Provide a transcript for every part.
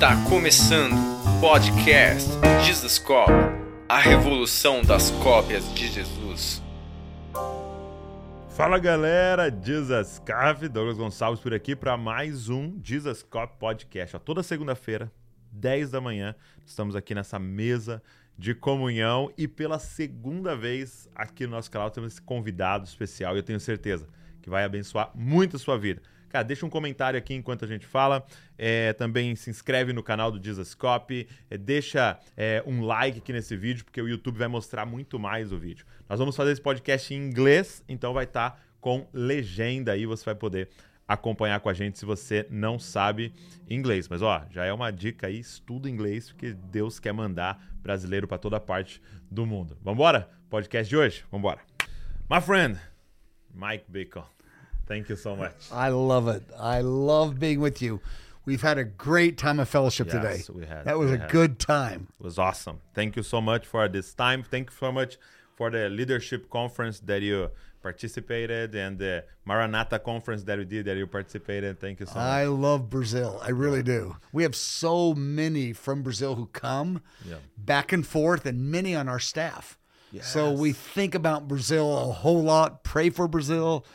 Está começando o podcast Jesus Cop, a revolução das cópias de Jesus. Fala galera, Jesus Cop, Douglas Gonçalves por aqui para mais um Jesus Cop Podcast. Toda segunda-feira, 10 da manhã, estamos aqui nessa mesa de comunhão e pela segunda vez aqui no nosso canal temos esse convidado especial e eu tenho certeza que vai abençoar muito a sua vida. Cara, deixa um comentário aqui enquanto a gente fala. É, também se inscreve no canal do Jesuscope. É, deixa é, um like aqui nesse vídeo, porque o YouTube vai mostrar muito mais o vídeo. Nós vamos fazer esse podcast em inglês, então vai estar tá com legenda aí. Você vai poder acompanhar com a gente se você não sabe inglês. Mas ó, já é uma dica aí, estuda inglês, porque Deus quer mandar brasileiro para toda parte do mundo. Vambora? Podcast de hoje? Vambora. My friend, Mike Bacon. Thank you so much. I love it. I love being with you. We've had a great time of fellowship yes, today. We had, that was a had. good time. It was awesome. Thank you so much for this time. Thank you so much for the leadership conference that you participated and the Maranatha conference that we did that you participated. Thank you so much. I love Brazil. I really do. We have so many from Brazil who come Yeah. back and forth, and many on our staff. Yes. So we think about Brazil a whole lot, pray for Brazil,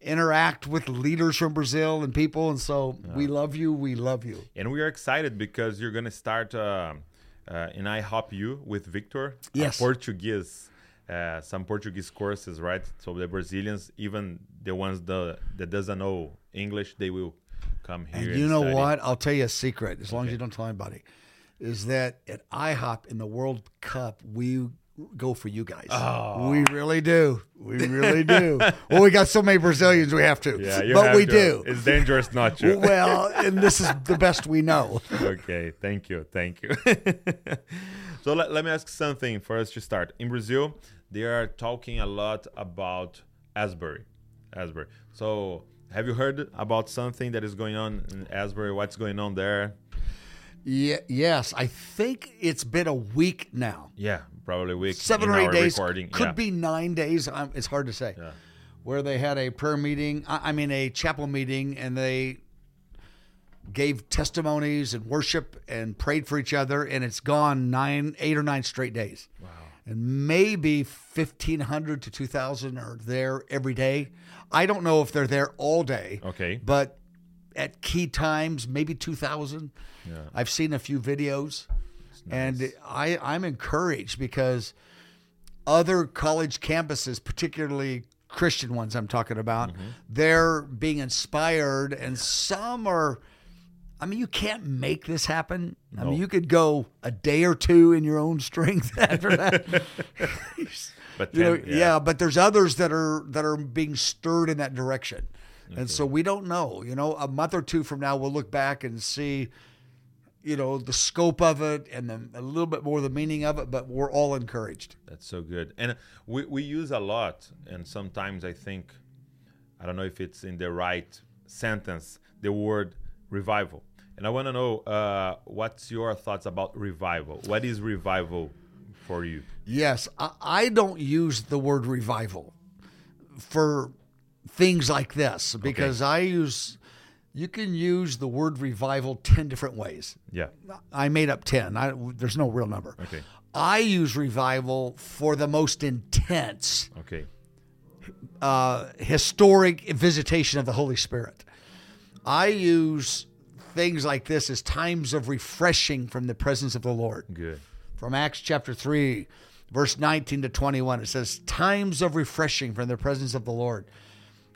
interact with leaders from Brazil and people. And so we love you. We love you. And we are excited because you're going to start uh, uh, in with Victor. Yes. Portuguese, uh, some Portuguese courses, right? So the Brazilians, even the ones that, that doesn't know English, they will come here. And you know study. what? I'll tell you a secret, as long as you don't tell anybody, is that at IHOP in the World Cup, we go for you guys. Oh. We really do. We really do. well, we got so many Brazilians, we have to. Yeah, you but have we to. do. It's dangerous not to. Well, and this is the best we know. okay, thank you, thank you. so let, let me ask something for us to start. In Brazil, they are talking a lot about Asbury. Asbury. So have you heard about something that is going on in Asbury? What's going on there? Yeah, yes, I think it's been a week now. Yeah, probably a week. Seven or eight days. Recording. Could yeah. be nine days. Um, it's hard to say. Yeah. Where they had a prayer meeting, I mean, a chapel meeting, and they gave testimonies and worship and prayed for each other, and it's gone nine, eight or nine straight days. Wow. And maybe 1,500 to 2,000 are there every day. I don't know if they're there all day. Okay. But at key times, maybe 2,000. Yeah. I've seen a few videos. And I, I'm encouraged because other college campuses, particularly Christian ones I'm talking about, Mm-hmm. they're being inspired, and some are. I mean, you can't make this happen. I mean, you could go a day or two in your own strength after that. But you know, then- yeah. but there's others that are that are being stirred in that direction, and so we don't know. You know, a month or two from now, we'll look back and see, you know, the scope of it and the, a little bit more the meaning of it. But we're all encouraged. That's so good. And we, we use a lot, and sometimes I think, I don't know if it's in the right sentence, the word revival. And I want to know uh, what's your thoughts about revival? What is revival for you? Yes, I, I don't use the word revival for things like this because I use. You can use the word revival ten different ways. Yeah. I made up 10. I, there's no real number. Okay. I use revival for the most intense, Okay. uh, historic visitation of the Holy Spirit. I use things like this as times of refreshing from the presence of the Lord. Good. From Acts chapter 3, verse 19 to 21, it says, Times of refreshing from the presence of the Lord.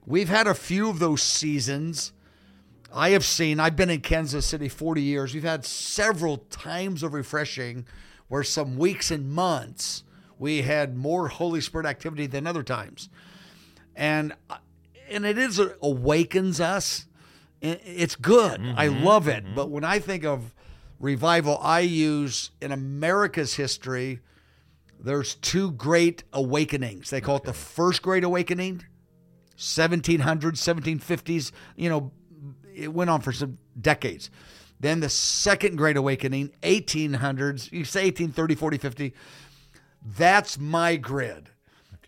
We've had a few of those seasons. I have seen, I've been in Kansas City 40 years. We've had several times of refreshing where some weeks and months we had more Holy Spirit activity than other times. And uh, and it is uh, awakens us. It's good. I mm-hmm, love it. Mm-hmm. But when I think of revival, I use in America's history, there's two great awakenings. They call it the first great awakening, 1700s, 1750s. You know, it went on for some decades. Then the second great awakening, 1800s, you say 1830, 40, 50. That's my grid.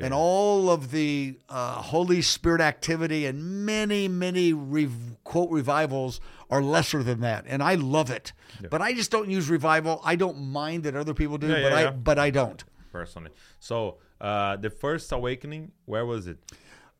and all of the uh, Holy Spirit activity and many, many re- quote revivals are lesser than that, and I love it. But I just don't use revival. I don't mind that other people do, Yeah, but yeah, I yeah. but I don't. personally. So uh, the first awakening, where was it?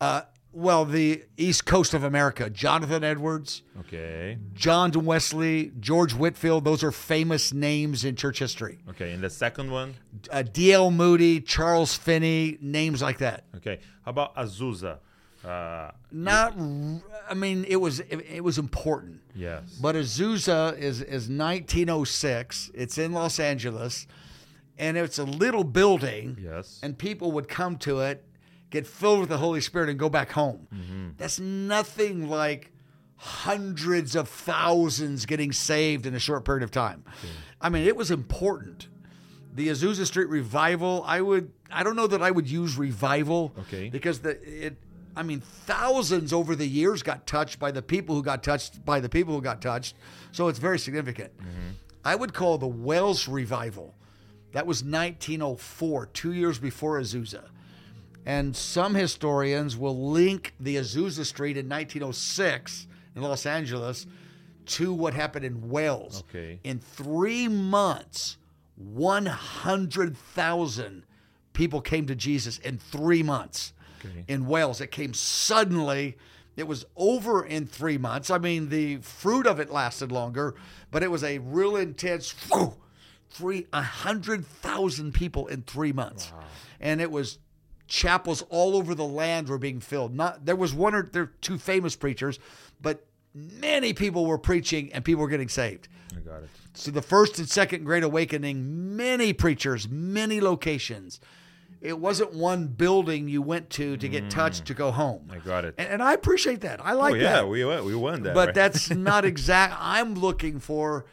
Uh, well, the East Coast of America, Jonathan Edwards, Okay, John Wesley, George Whitefield, those are famous names in church history. okay. And the second one, Uh, D.L. Moody, Charles Finney, names like that. okay. How about Azusa? Uh, Not, I mean, it was it, it was important. yes. But Azusa is is 1906. It's in Los Angeles, and it's a little building. yes. and people would come to it, get filled with the Holy Spirit, and go back home. Mm-hmm. That's nothing like hundreds of thousands getting saved in a short period of time. I mean, it was important. The Azusa Street revival, I would, I don't know that I would use revival, Okay. because the it, I mean, thousands over the years got touched by the people who got touched by the people who got touched, so it's very significant. Mm-hmm. I would call the Wells revival. That was 1904, two years before Azusa. And some historians will link the Azusa Street in 1906 in Los Angeles to what happened in Wales. Okay. In three months, 100,000 people came to Jesus in three months Okay. in Wales. It came suddenly. It was over in three months. I mean, the fruit of it lasted longer, but it was a real intense whew, three a hundred thousand people in three months, and it was chapels all over the land were being filled. Not there was one or there were two famous preachers, but many people were preaching and people were getting saved. I got it. So the first and second Great Awakening, many preachers, many locations. It wasn't one building you went to to get touched mm. to go home. I got it. And, and I appreciate that. I oh like yeah, that. we won. We won that. but right? that's not exact. I'm looking for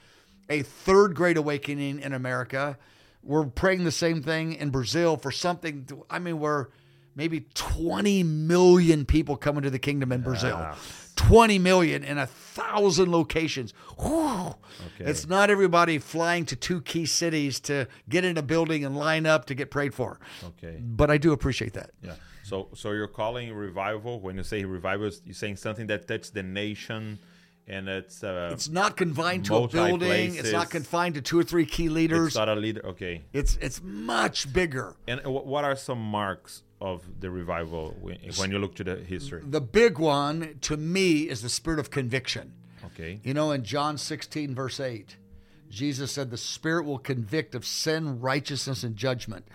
a third Great Awakening in America. We're praying the same thing in Brazil for something. To, I mean, we're maybe 20 million people coming to the kingdom in Brazil. Yeah. 20 million in a thousand locations. Whew. Okay. It's not everybody flying to two key cities to get in a building and line up to get prayed for. okay. But I do appreciate that. Yeah. So so you're calling revival when you say revival, you're saying something that touches the nation, and it's uh, It's not confined to a building. It's not confined to two or three key leaders. it's not a leader. Okay. It's it's much bigger. And what are some marks of the revival when, when you look to the history? The big one to me is the spirit of conviction. Okay. You know, in John 16, verse 8, Jesus said, The Spirit will convict of sin, righteousness, and judgment.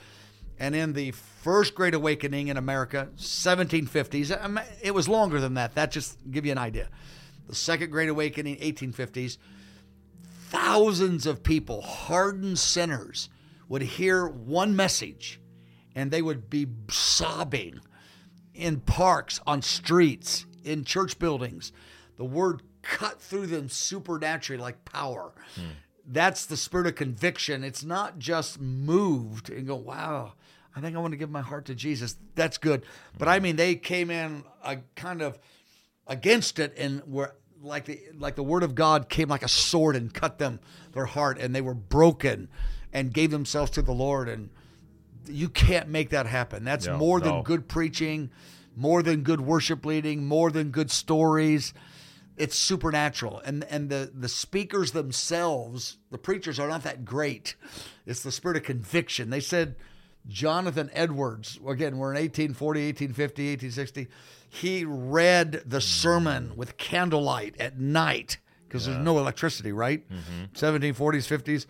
And in the first Great Awakening in America, 1750s, um, it was longer than that. That just give you an idea. The second Great Awakening, 1850s, thousands of people, hardened sinners, would hear one message and they would be sobbing in parks, on streets, in church buildings. The word cut through them supernaturally like power. Hmm. That's the spirit of conviction. It's not just moved and go, wow, I think I want to give my heart to Jesus. That's good. But I hmm. mean, they came in a kind of against it and were like the like the word of God came like a sword and cut them their heart and they were broken and gave themselves to the Lord and you can't make that happen. That's No, more than no. good preaching, more than good worship leading, more than good stories. It's supernatural. And and the the speakers themselves, the preachers are not that great. It's the spirit of conviction. They said Jonathan Edwards, again, we're in 1840, 1850, 1860. He read the sermon with candlelight at night because there's no electricity, right? Mm-hmm. 1740s, 50s.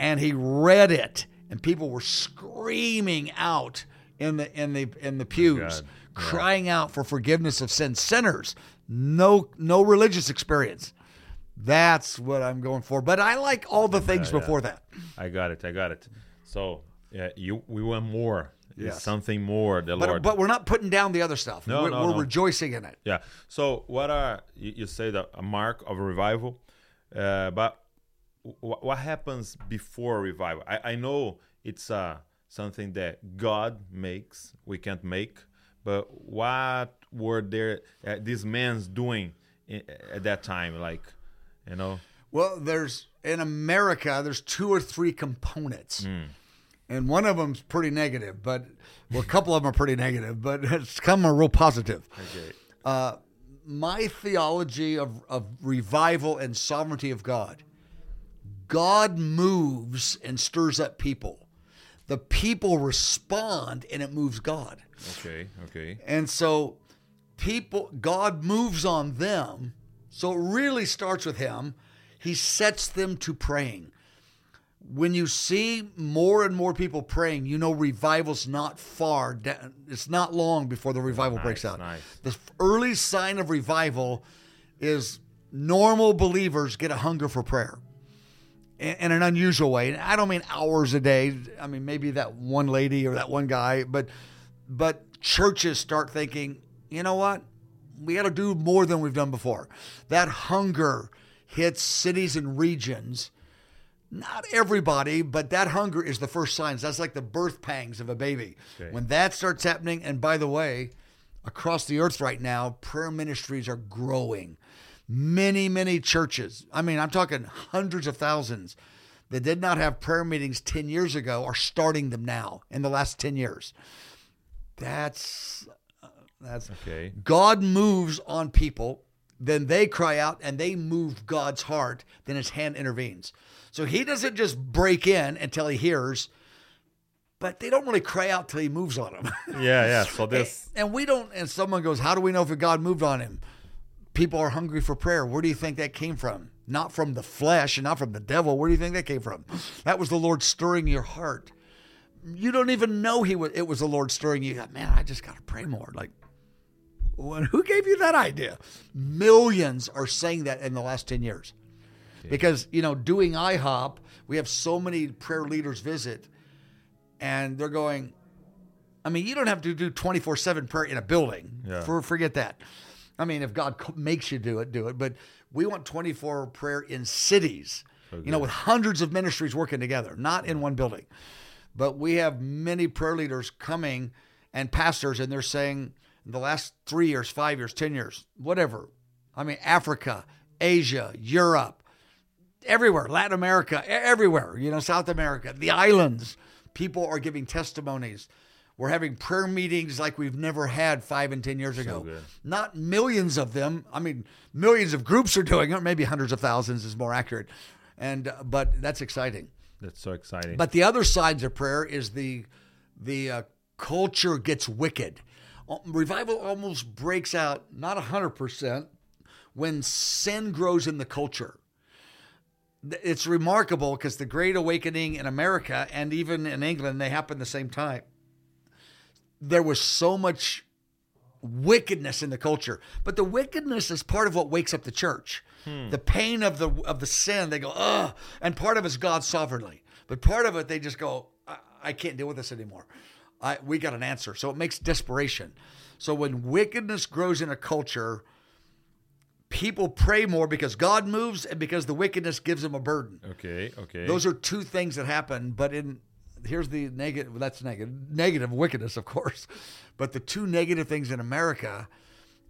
And he read it, and people were screaming out in the in the in the pews. Yeah. crying out for forgiveness of sin. Sinners, no no religious experience. That's what I'm going for. But I like all the things yeah. before that. I got it. I got it. So yeah, you we want more. It's something more. The But, Lord. but we're not putting down the other stuff. No, we're no, we're no. rejoicing in it. Yeah. So what are you, you say that a mark of a revival, uh, but w- what happens before revival? I, I know it's uh, something that God makes. We can't make. But what were there uh, these men doing i at that time? Like, you know. Well, there's in America, there's two or three components. And one of them's pretty negative, but well, a couple of them are pretty negative, but it's come a real positive. Okay. Uh, my theology of, of revival and sovereignty of God God moves and stirs up people. The people respond and it moves God. Okay. Okay. And so people God moves on them. So it really starts with him. He sets them to praying. When you see more and more people praying, you know revival's not far. da- It's not long before the revival breaks out. nice. The early sign of revival is normal believers get a hunger for prayer in in an unusual way. And I don't mean hours a day. I mean maybe that one lady or that one guy, but but churches start thinking, you know what? We got to do more than we've done before. That hunger hits cities and regions. Not everybody, but that hunger is the first signs. That's like the birth pangs of a baby. Okay. When that starts happening, and by the way, across the earth right now, prayer ministries are growing. Many, many churches, I mean, I'm talking hundreds of thousands that did not have prayer meetings 10 years ago are starting them now in the last 10 years. That's that's Okay. God moves on people, then they cry out and they move God's heart, then his hand intervenes. So he doesn't just break in until he hears, but they don't really cry out till he moves on them. Yeah. Yeah. So this. and we don't and someone goes, How do we know if God moved on him? People are hungry for prayer. Where do you think that came from? Not from the flesh and not from the devil. Where do you think that came from? That was the Lord stirring your heart. You don't even know he was it was the Lord stirring you. Man, I just gotta pray more. Like who gave you that idea? Millions are saying that in the last 10 years. Because, you know, doing IHOP, we have so many prayer leaders visit, and they're going, I mean, you don't have to do 24 7 prayer in a building. Yeah. For, forget that. I mean, if God makes you do it, do it. But we want 24 prayer in cities, you know, with hundreds of ministries working together, not in one building. But we have many prayer leaders coming and pastors, and they're saying in the last three years, five years, 10 years, whatever. I mean, Africa, Asia, Europe, everywhere, Latin America, everywhere, you know, South America, the islands. People are giving testimonies. We're having prayer meetings like we've never had five and 10 years ago. good. Not millions of them. I mean, millions of groups are doing it. Maybe hundreds of thousands is more accurate. And, uh, but that's exciting. That's so exciting. But the other sides of prayer is the the uh, culture gets wicked. Uh, Revival almost breaks out, not hundred percent, when sin grows in the culture. It's remarkable because the Great Awakening in America and even in England they happened the same time. There was so much wickedness in the culture, but the wickedness is part of what wakes up the church. Hmm. The pain of the of the sin, they go, ugh, and part of it's God's sovereignly, but part of it they just go, I, I can't deal with this anymore. I, we got an answer, so it makes desperation. So when wickedness grows in a culture, people pray more because God moves and because the wickedness gives them a burden. okay. Okay. Those are two things that happen, but in here's the negative that's negative negative wickedness of course. But the two negative things in America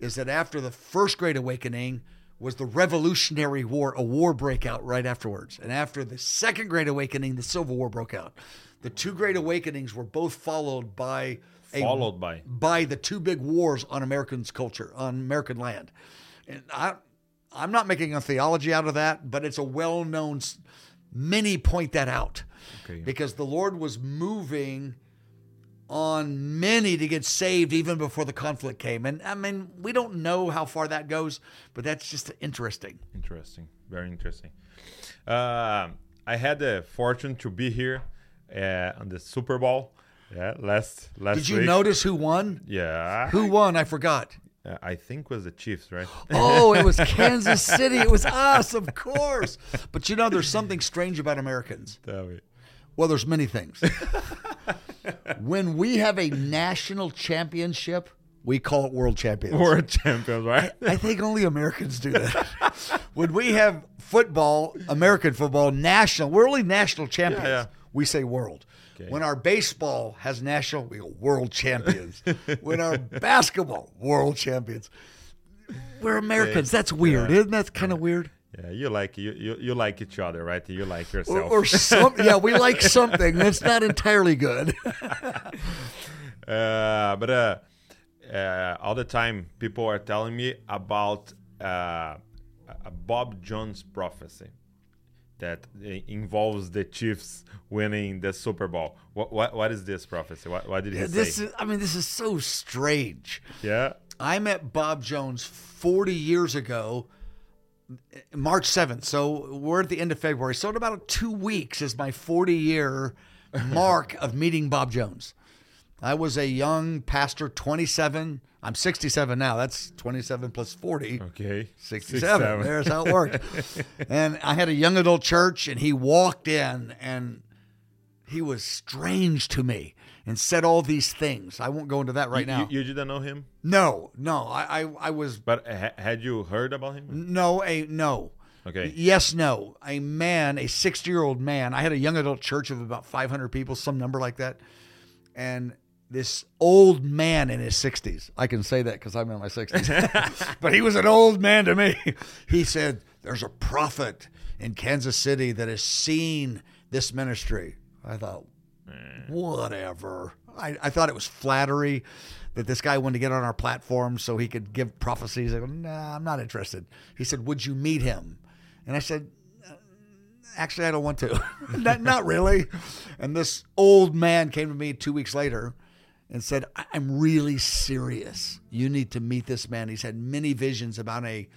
is that after the first great awakening was the revolutionary war, a war break out right afterwards. And after the second great awakening, the civil war broke out. The two great awakenings were both followed by a Followed by. by the two big wars on Americans' culture, on American land. And I, I'm not making a theology out of that, but it's a well known, many point that out. Okay. Because the Lord was moving on many to get saved even before the conflict came. And I mean, we don't know how far that goes, but that's just interesting. Interesting. Very interesting. Uh, I had the fortune to be here uh, on the Super Bowl. Yeah, last last Did you week. notice who won? Yeah. Who won? I forgot. Uh, I think was the Chiefs, right? Oh, it was Kansas City. It was us, of course. But you know, there's something strange about Americans. Tell me. Well, there's many things. when we have a national championship, we call it world champions. World champions, right? I think only Americans do that. when we have football, American football, national, we're only national champions. yeah. We say world. When our baseball has national, we go world champions. when our basketball, world champions. We're Americans. That's weird. Isn't that kind of weird? Yeah, you like you, you you like each other, right? You like Or, yourself. or some, yeah, we like something that's not entirely good. Uh, but uh, uh, all the time, people are telling me about uh, a Bob Jones prophecy that eh, involves the Chiefs winning the Super Bowl. What what, what is this prophecy? What, what did he this say? is, I mean, this is so strange. yeah. I met Bob Jones 40 years ago, March 7th. So we're at the end of February. So in about two weeks is my 40 year mark of meeting Bob Jones. I was a young pastor, 27. I'm 67 now. That's 27 plus 40. Okay. 67. There's how it worked. and I had a young adult church, and he walked in, and he was strange to me and said all these things. I won't go into that right You- now. You, you didn't know him, no, no. I, I, I was but ha- had you heard about him? no, a no. Okay. Yes, no. A man, a 60 year old man. I had a young adult church of about 500 people, some number like that. And this old man in his 60s, I can say that because I'm in my 60s, but he was an old man to me. He said, There's a prophet in Kansas City that has seen this ministry. I thought, whatever. I, I thought it was flattery that this guy wanted to get on our platform so he could give prophecies. I go, nah, I'm not interested. He said, would you meet him? And I said, "Uh, actually, I don't want to. not, not really. And this old man came to me two weeks later and said, "I- I'm really serious. You need to meet this man. He's had many visions about a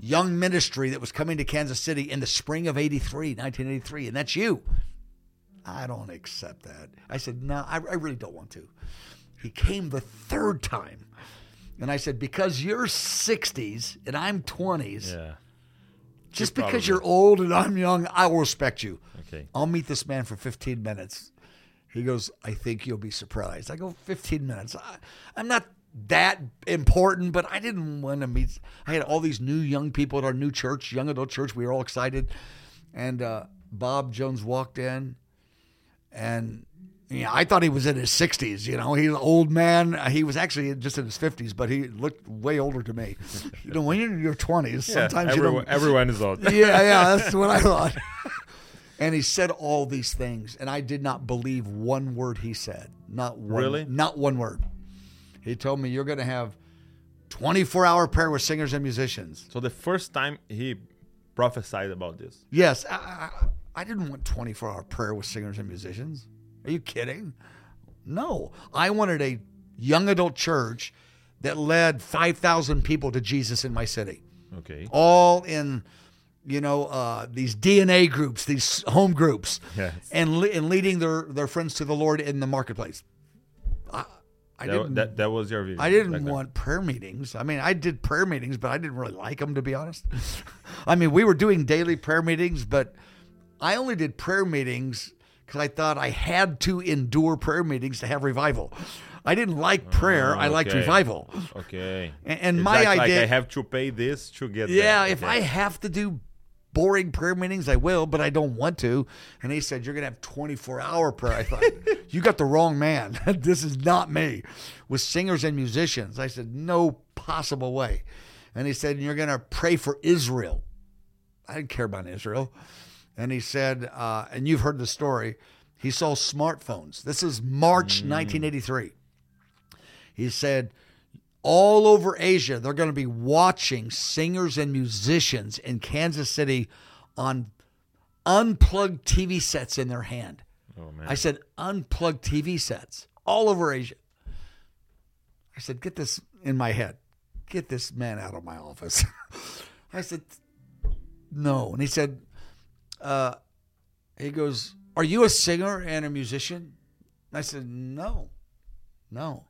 young ministry that was coming to Kansas City in the spring of 83, 1983, and that's you. I don't accept that. I said, no, I, I really don't want to. He came the third time. And I said, because you're 60s and I'm 20s, Yeah. just You're because probably- you're old and I'm young, I will respect you. Okay. I'll meet this man for 15 minutes. He goes, I think you'll be surprised. I go, 15 minutes. I, I'm not that important, but I didn't want to meet. I had all these new young people at our new church, young adult church. We were all excited. And uh, Bob Jones walked in, and yeah, I thought he was in his 60s. You know, he's an old man. He was actually just in his 50s, but he looked way older to me. You know, when you're in your 20s, Yeah, sometimes you don't. everyone is old. yeah, yeah, that's what I thought. and he said all these things, and I did not believe one word he said. Not one, Really? Not one word. He told me you're going to have 24 hour prayer with singers and musicians. So the first time he prophesied about this. Yes, I, I, I didn't want 24 hour prayer with singers and musicians. Are you kidding? No, I wanted a young adult church that led 5,000 people to Jesus in my city. Okay. all in you know uh, these DNA groups, these home groups, Yes. and le- and leading their their friends to the Lord in the marketplace. I, I That, didn't. that, that was your vision. I didn't back then. want prayer meetings. I mean, I did prayer meetings, but I didn't really like them to be honest. I mean, we were doing daily prayer meetings, but I only did prayer meetings because I thought I had to endure prayer meetings to have revival. I didn't like prayer. I liked revival. Okay. And, and my like, like idea, I have to pay this to get yeah, there. if Okay. I have to do boring prayer meetings, I will, but I don't want to. And he said, You're going to have 24 hour prayer. I thought, You got the wrong man. this is not me. With singers and musicians. I said, No possible way. And he said, You're going to pray for Israel. I didn't care about Israel. And he said, uh, And you've heard the story. He saw smartphones. This is March 1983. He said, all over Asia, they're going to be watching singers and musicians in Kansas City on unplugged TV sets in their hand. Oh man. I said, unplugged TV sets all over Asia. I said, get this in my head. Get this man out of my office. I said, no. And he said, uh, he goes, are you a singer and a musician? I said, no, no.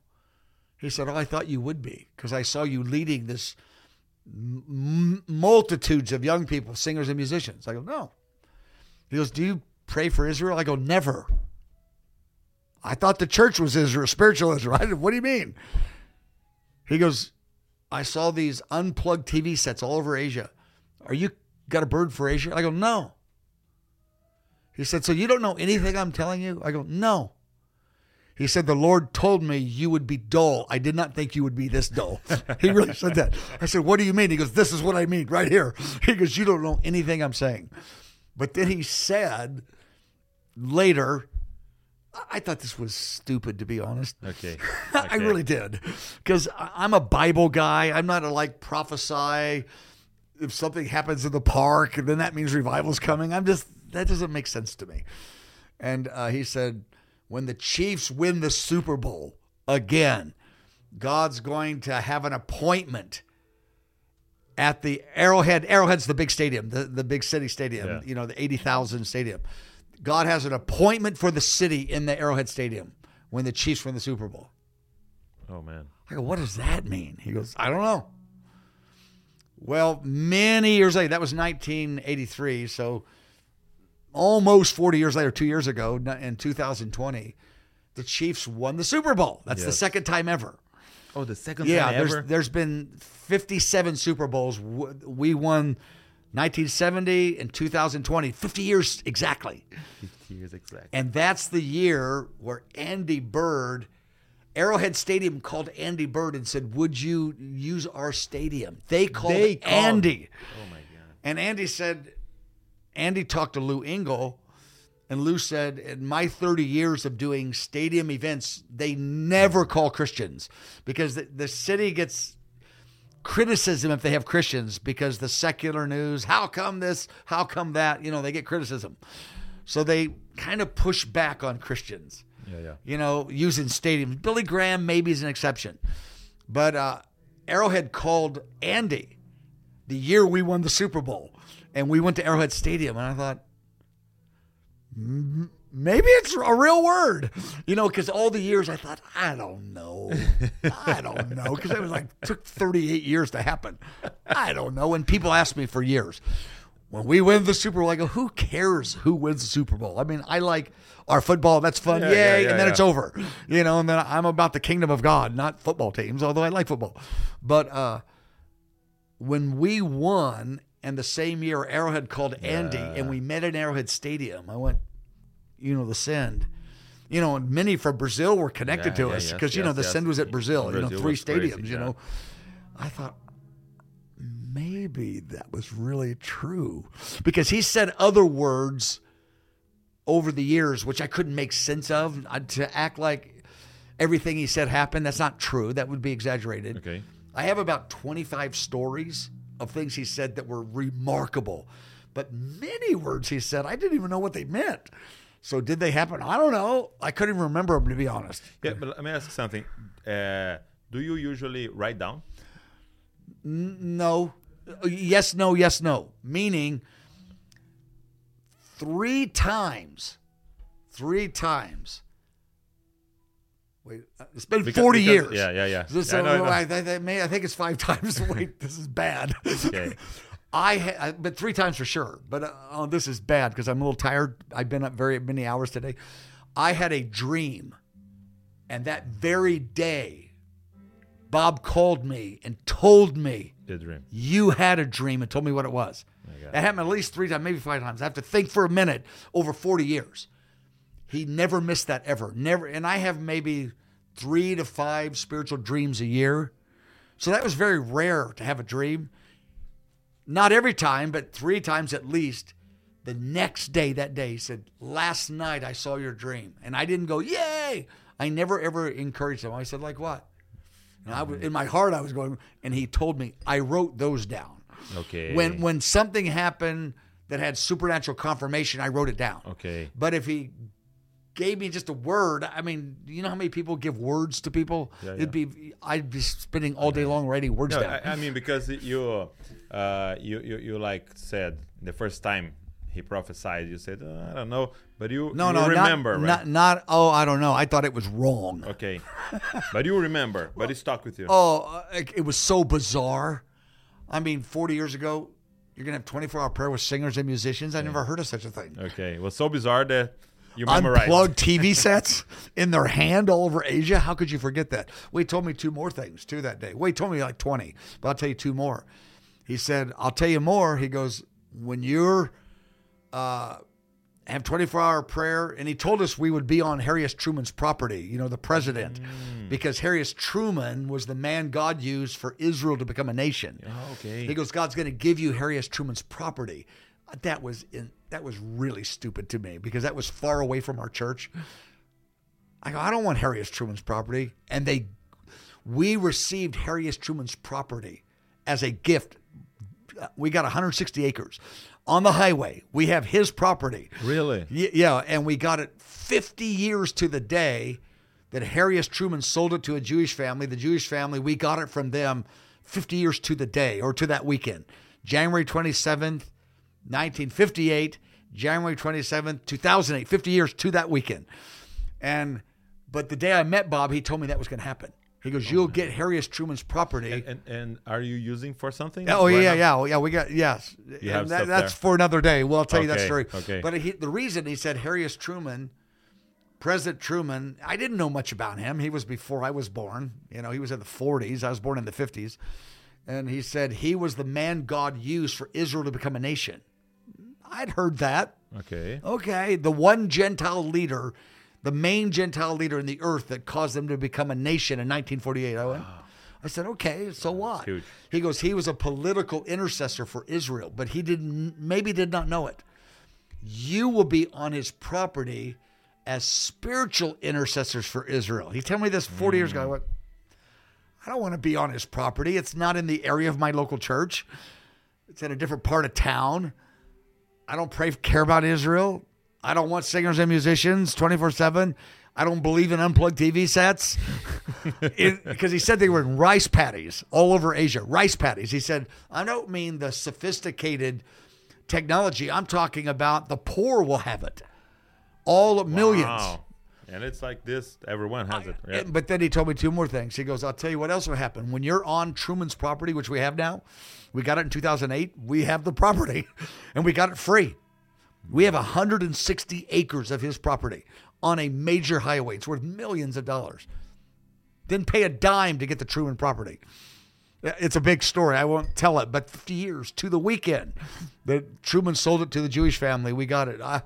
He said, oh, I thought you would be because I saw you leading this m- multitudes of young people, singers and musicians. I go, no. He goes, do you pray for Israel? I go, never. I thought the church was Israel, spiritual Israel. I said, what do you mean? He goes, I saw these unplugged TV sets all over Asia. Are you got a bird for Asia? I go, no. He said, so you don't know anything I'm telling you? I go, no. He said, The Lord told me you would be dull. I did not think you would be this dull. he really said that. I said, What do you mean? He goes, This is what I mean right here. He goes, You don't know anything I'm saying. But then he said later, I thought this was stupid, to be honest. Okay. I really did. Because I'm a Bible guy. I'm not a like prophesy if something happens in the park, and then that means revival's coming. I'm just, that doesn't make sense to me. And uh, he said, when the Chiefs win the Super Bowl again, God's going to have an appointment at the Arrowhead. Arrowhead's the big stadium, the, the big city stadium, Yeah. you know, the 80,000 stadium. God has an appointment for the city in the Arrowhead Stadium when the Chiefs win the Super Bowl. Oh man. I go, what does that mean? He goes, I don't know. Well, many years later, that was 1983. So almost 40 years later, two years ago, in 2020, the Chiefs won the Super Bowl. That's the second time ever. Oh, the second Yeah, there's ever. there's been 57 Super Bowls. We won 1970 and 2020, 50 years exactly. 50 years exactly. And that's the year where Andy Byrd, Arrowhead Stadium called Andy Byrd and said, Would you use our stadium? They called They called- Andy. Oh my god. And Andy said, Andy talked to Lou Engle, and Lou said, In my 30 years of doing stadium events, they never call Christians because the, the city gets criticism if they have Christians because the secular news, how come this, how come that, you know, they get criticism. So they kind of push back on Christians Yeah, yeah. you know, using stadiums. Billy Graham maybe is an exception. But uh, Arrowhead called Andy the year we won the Super Bowl. And we went to Arrowhead Stadium. And I thought, maybe it's a real word. You know, because all the years I thought, I don't know. I don't know. Because it was like, took 38 years to happen. I don't know. And people asked me for years. When we win the Super Bowl, I go, who cares who wins the Super Bowl? I mean, I like our football. That's fun. Yeah, Yay. yeah, yeah, and then it's over. You know, and then I'm about the kingdom of God, not football teams, although I like football. But uh, when we won, and the same year Arrowhead called Andy, and we met in Arrowhead Stadium, I went, you know, the send. You know, and many from Brazil were connected Yeah, to yeah, us yes, because you know yes, the yes. send was at Brazil. you know, three was crazy, stadiums. You know, I thought maybe that was really true because he said other words over the years which I couldn't make sense of to act like everything he said happened. That's not true. That would be exaggerated. Okay. I have about 25 stories of things he said that were remarkable, but many words he said, I didn't even know what they meant. So did they happen? I don't know. I couldn't even remember them to be honest. Yeah, but let me ask something. Uh, do you usually write down? No. Yes, no, yes, no. Meaning three times, three times. Wait, it's been Because- 40 because- years. yeah, yeah, yeah. This, Yeah, I know, I know. I, may- I think it's five times. Wait, this is bad. Okay. I, ha- but three times for sure. But uh, oh, this is bad because I'm a little tired. I've been up very many hours today. I had a dream, and that very day, Bob called me and told me The dream. you had a dream and told me what it was. God. That happened at least three times, maybe five times. I have to think for a minute over 40 years. He never missed that ever. Never. And I have maybe three to five spiritual dreams a year. So that was very rare to have a dream. Not every time, but three times at least. The next day, that day, he said, Last night I saw your dream. And I didn't go, Yay! I never ever encouraged him. I said, Like what? And I was, in my heart, I was going, and he told me, I wrote those down. Okay. When when something happened that had supernatural confirmation, I wrote it down. Okay. But if he gave me just a word, I mean, you know how many people give words to people? Yeah, It'd be I'd be spending all day long writing words No, down. I, I mean because you, uh, you, you, you like said the first time he prophesied, you said "Uh, I don't know, but you, no, you no, remember, not, right? not not oh, I don't know. I thought it was wrong. okay, but you remember, but it stuck with you. Oh, uh, it, was so bizarre. I mean, 40 years ago, you're gonna have 24 hour prayer with singers and musicians. I never heard of such a thing. Okay, well, so bizarre that you memorized. unplugged TV sets in their hand all over Asia. How could you forget that? Wade told me two more things too that day. Wade told me like 20, but I'll tell you two more. He said, I'll tell you more. He goes, when you're uh, have 24 hour prayer. And he told us we would be on Harry S. Truman's property, you know, the president, because Harry S. Truman was the man God used for Israel to become a nation. Oh, okay. He goes, God's going to give you Harry S. Truman's property. That was in, that was really stupid to me because that was far away from our church. I go, I don't want Harry S. Truman's property. And they, we received Harry S. Truman's property as a gift. We got 160 acres on the highway. We have his property. Really? Yeah, and we got it 50 years to the day that Harry S. Truman sold it to a Jewish family. The Jewish family, we got it from them 50 years to the day or to that weekend. January 27th, 1958, January 27th, 2008, 50 years to that weekend. And but the day I met Bob, he told me that was going to happen. He goes, "You'll oh, get Harry S. Truman's property." And, and and are you using for something? Oh yeah, yeah, well, yeah. We got yes. You have that, that's there. for another day. Well, I'll tell you that story. okay. But he, the reason he said Harry S. Truman, President Truman, I didn't know much about him. He was before I was born. You know, he was in the 40s. I was born in the 50s, and he said he was the man God used for Israel to become a nation. I'd heard that. Okay. Okay, the one Gentile leader, the main Gentile leader in the earth that caused them to become a nation in 1948. I went, I said, okay, so what? He goes, he was a political intercessor for Israel, but he didn't, maybe did not know it. You will be on his property as spiritual intercessors for Israel. He told me this 40 years ago. I hmm. went, I don't want to be on his property. It's not in the area of my local church. It's in a different part of town. I don't pray care about Israel. I don't want singers and musicians 24 7. I don't believe in unplugged TV sets. Because he said they were in rice paddies all over Asia. Rice paddies. He said, I don't mean the sophisticated technology. I'm talking about the poor will have it. All millions. Wow. And it's like this. Everyone has it. And- But then he told me two more things. He goes, I'll tell you what else will happen. When you're on Truman's property, which we have now, we got it in 2008, we have the property and we got it free. We have 160 acres of his property on a major highway. It's worth millions of dollars. Didn't pay a dime to get the Truman property. It's a big story. I won't tell it, but 50 years to the weekend that Truman sold it to the Jewish family. We got it. I,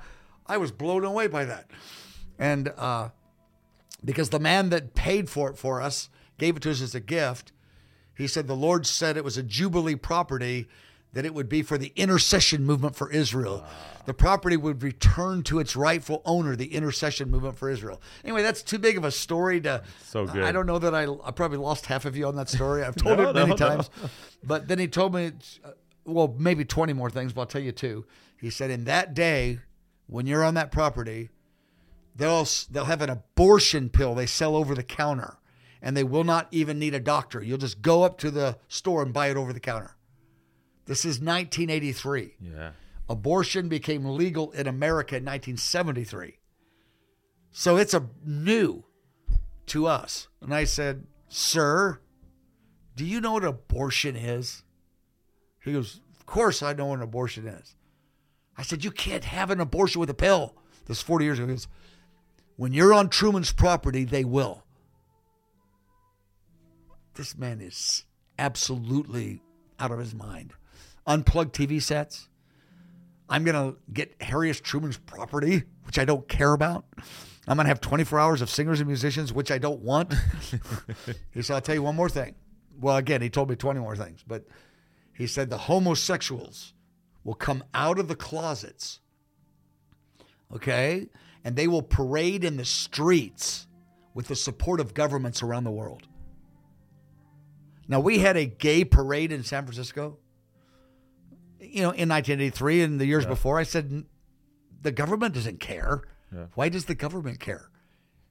I was blown away by that. And uh, because the man that paid for it for us gave it to us as a gift. He said the Lord said it was a Jubilee property, that it would be for the intercession movement for Israel. The property would return to its rightful owner, the intercession movement for Israel. Anyway, that's too big of a story to. So good. I don't know that I, I probably lost half of you on that story. I've told No, it many no, no. times. But then he told me, well, maybe 20 more things, but I'll tell you two. He said, in that day, when you're on that property, they'll they'll have an abortion pill they sell over the counter and they will not even need a doctor. You'll just go up to the store and buy it over the counter. This is 1983 yeah. abortion became legal in america in 1973 so it's a new to us. And i said sir do you know what abortion is? He goes of course i know what an abortion is. I said you can't have an abortion with a pill. This 40 years ago. He goes when you're on Truman's property, they will. This man is absolutely out of his mind. Unplugged TV sets. I'm going to get Harry S. Truman's property, which I don't care about. I'm going to have 24 hours of singers and musicians, which I don't want. he said, I'll tell you one more thing. Well, again, he told me 20 more things, but he said the homosexuals will come out of the closets okay? And they will parade in the streets with the support of governments around the world. Now, we had a gay parade in San Francisco, you know, in 1983 and the years before. I said, the government doesn't care. Yeah. Why does the government care?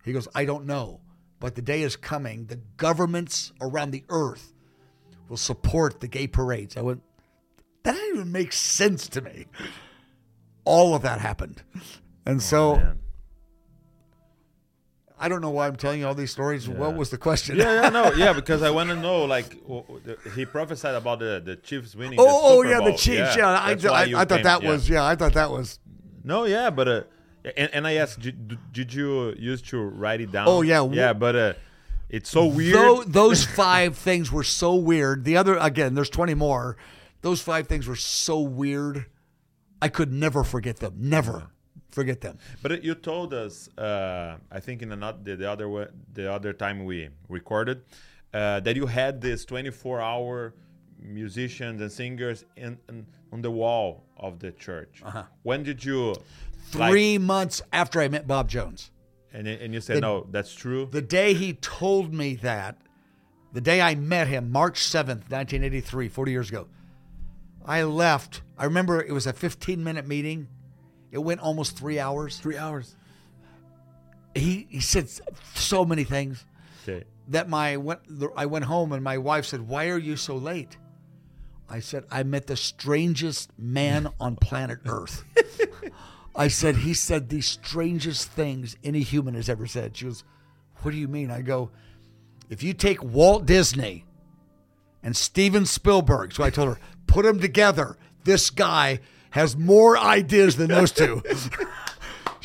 He goes, I don't know. But the day is coming. The governments around the earth will support the gay parades. I went, that doesn't even make sense to me. All of that happened. And oh, so Man. I don't know why I'm telling you all these stories. What was the question? Yeah, yeah, no, yeah, because I want to know, like, w- w- the- he prophesied about the, the Chiefs winning. Oh, oh yeah, the Chiefs. Yeah, I, I, I thought came- that yeah. was. Yeah, I thought that was. No, yeah, but uh, and, and I asked, did, did you used to write it down? Oh, yeah. yeah, but uh, it's so weird. Tho- those five things were so weird. The other, again, there's 20 more. Those five things were so weird. I could never forget them. Never. Forget them. But you told us, uh, I think in another the, the other the other time we recorded, uh, that you had this 24-hour musicians and singers in, in on the wall of the church. When did you? like-. Three months after I met Bob Jones. and and you said no, that's true. The day he told me that, the day I met him, March 7th, 1983, 40 years ago, I left. I remember it was a 15 minute meeting. It went almost three hours. Three hours. He, he said so many things Okay. that my went, I went home and my wife said, Why are you so late? I said, I met the strangest man on planet Earth. I said, He said the strangest things any human has ever said. She goes, What do you mean? I go, If you take Walt Disney and Steven Spielberg, so I told her, put them together, this guy has more ideas than those two.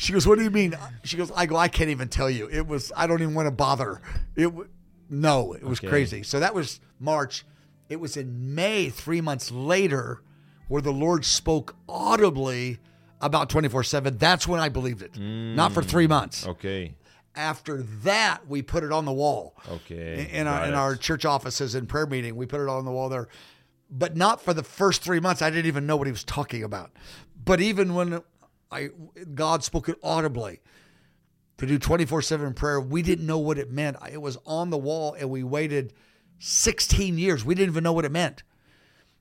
She goes, "What do you mean?" She goes, "I go, I can't even tell you. It was. I don't even want to bother. It, w- no, it was Okay. crazy." So that was March. It was in May, three months later, where the Lord spoke audibly about twenty four seven. That's when I believed it. Not for three months. Okay. After that, we put it on the wall. Okay, In, in our got in our church offices in prayer meeting, we put it on the wall there. But not for the first three months. I didn't even know what he was talking about. But even when I God spoke it audibly to do 24/7 prayer, we didn't know what it meant. It was on the wall and we waited 16 years. We didn't even know what it meant.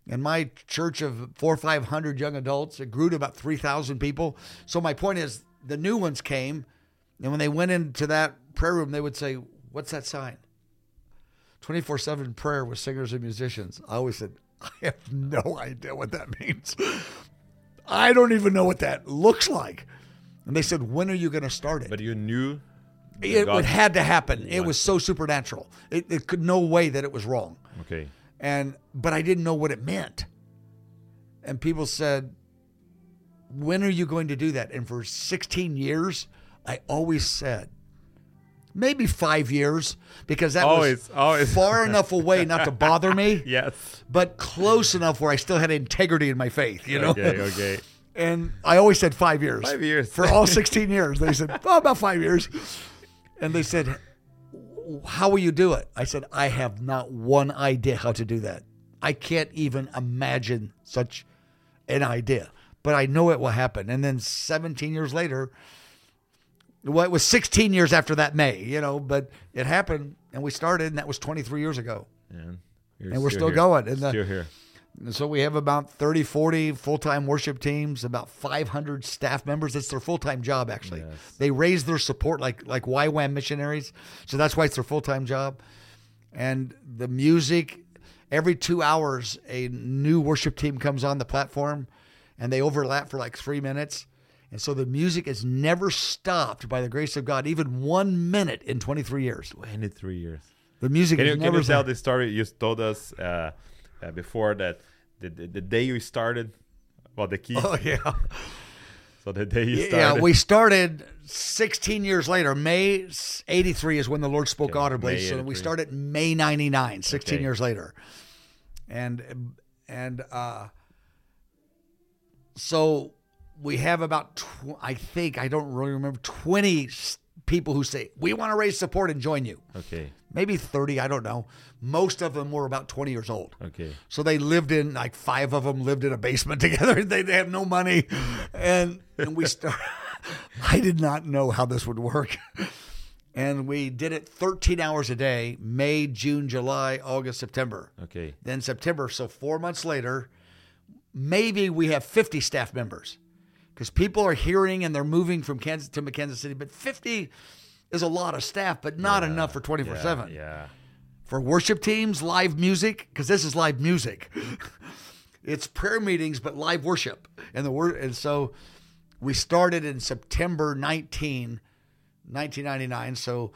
In my church of four or five hundred young adults, it grew to about three thousand people. So my point is, the new ones came, and when they went into that prayer room, they would say, "What's that sign?" Twenty-four seven prayer with singers and musicians. I always said, "I have no idea what that means. I don't even know what that looks like." And they said, "When are you going to start it?" But you knew. it, God- it had to happen. It was so supernatural. It, it could no way that it was wrong Okay. and but I didn't know what it meant. And people said, "When are you going to do that?" And for 16 years, I always said, maybe 5 years because that Always, was always. far enough away not to bother me, Yes. but close enough where I still had integrity in my faith, you know. Okay. Okay. And I always said 5 years. Five years. For all 16 years. They said, "Oh, about 5 years." And they said, how will you do it? I said, I have not one idea how to do that. I can't even imagine such an idea, but I know it will happen. And then 17 years later, well, it was 16 years after that May, you know, but it happened and we started, and that was 23 years ago. And, you're And we're still here. going, and the- still here. And so we have about 30, 40 full time worship teams, about 500 staff members. It's their full time job, actually. Yes. They raise their support like, like YWAM missionaries. So that's why it's their full time job. And the music, every two hours, a new worship team comes on the platform and they overlap for like three minutes. And so the music has never stopped by the grace of God, even one minute in 23 years. 23 years. The music Can you, can never you tell the story you told us uh, uh, before that the, the, the day you started? Well, the key. Oh, yeah. So the day you started. Yeah, we started 16 years later. May 83 is when the Lord spoke Okay, audibly. May So we started May 99, 16 Okay. years later. And and uh so we have about tw- I think I don't really remember twenty people who say we want to raise support and join you. okay. Maybe 30, I don't know. Most of them were about 20 years old. Okay. So they lived in like five of them lived in a basement together. They, they had no money, and and we start. I did not know how this would work, and we did it 13 hours a day: May, June, July, August, September. Okay. Then September. So four months later, maybe we have 50 staff members because people are hearing and they're moving from Kansas to Kansas City. But 50 is a lot of staff, but not enough for 24 Yeah, seven Yeah. for worship teams, live music, because this is live music. it's prayer meetings, but live worship. And the word, and so we started in September 19, 1999. So,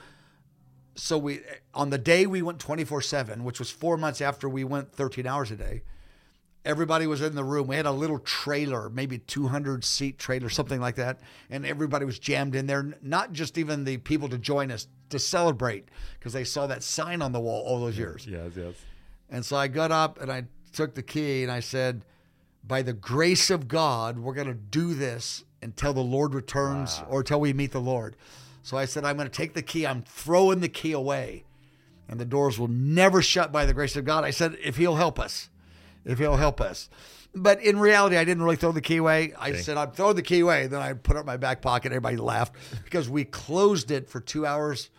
so we, on the day we went 24 7, which was four months after we went 13 hours a day, everybody was in the room. We had a little trailer, maybe 200 seat trailer, something like that. And everybody was jammed in there, not just even the people to join us to celebrate because they saw that sign on the wall all those years. Yes. Yes. And so I got up and I took the key and I said, by the grace of God, we're going to do this until the Lord returns or until we meet the Lord. So I said, I'm going to take the key. I'm throwing the key away. And the doors will never shut by the grace of God. I said, if He'll help us, if He'll help us. But in reality, I didn't really throw the key away. I said, I'm throwing the key away. Then I put it in my back pocket. Everybody laughed because we closed it for two hours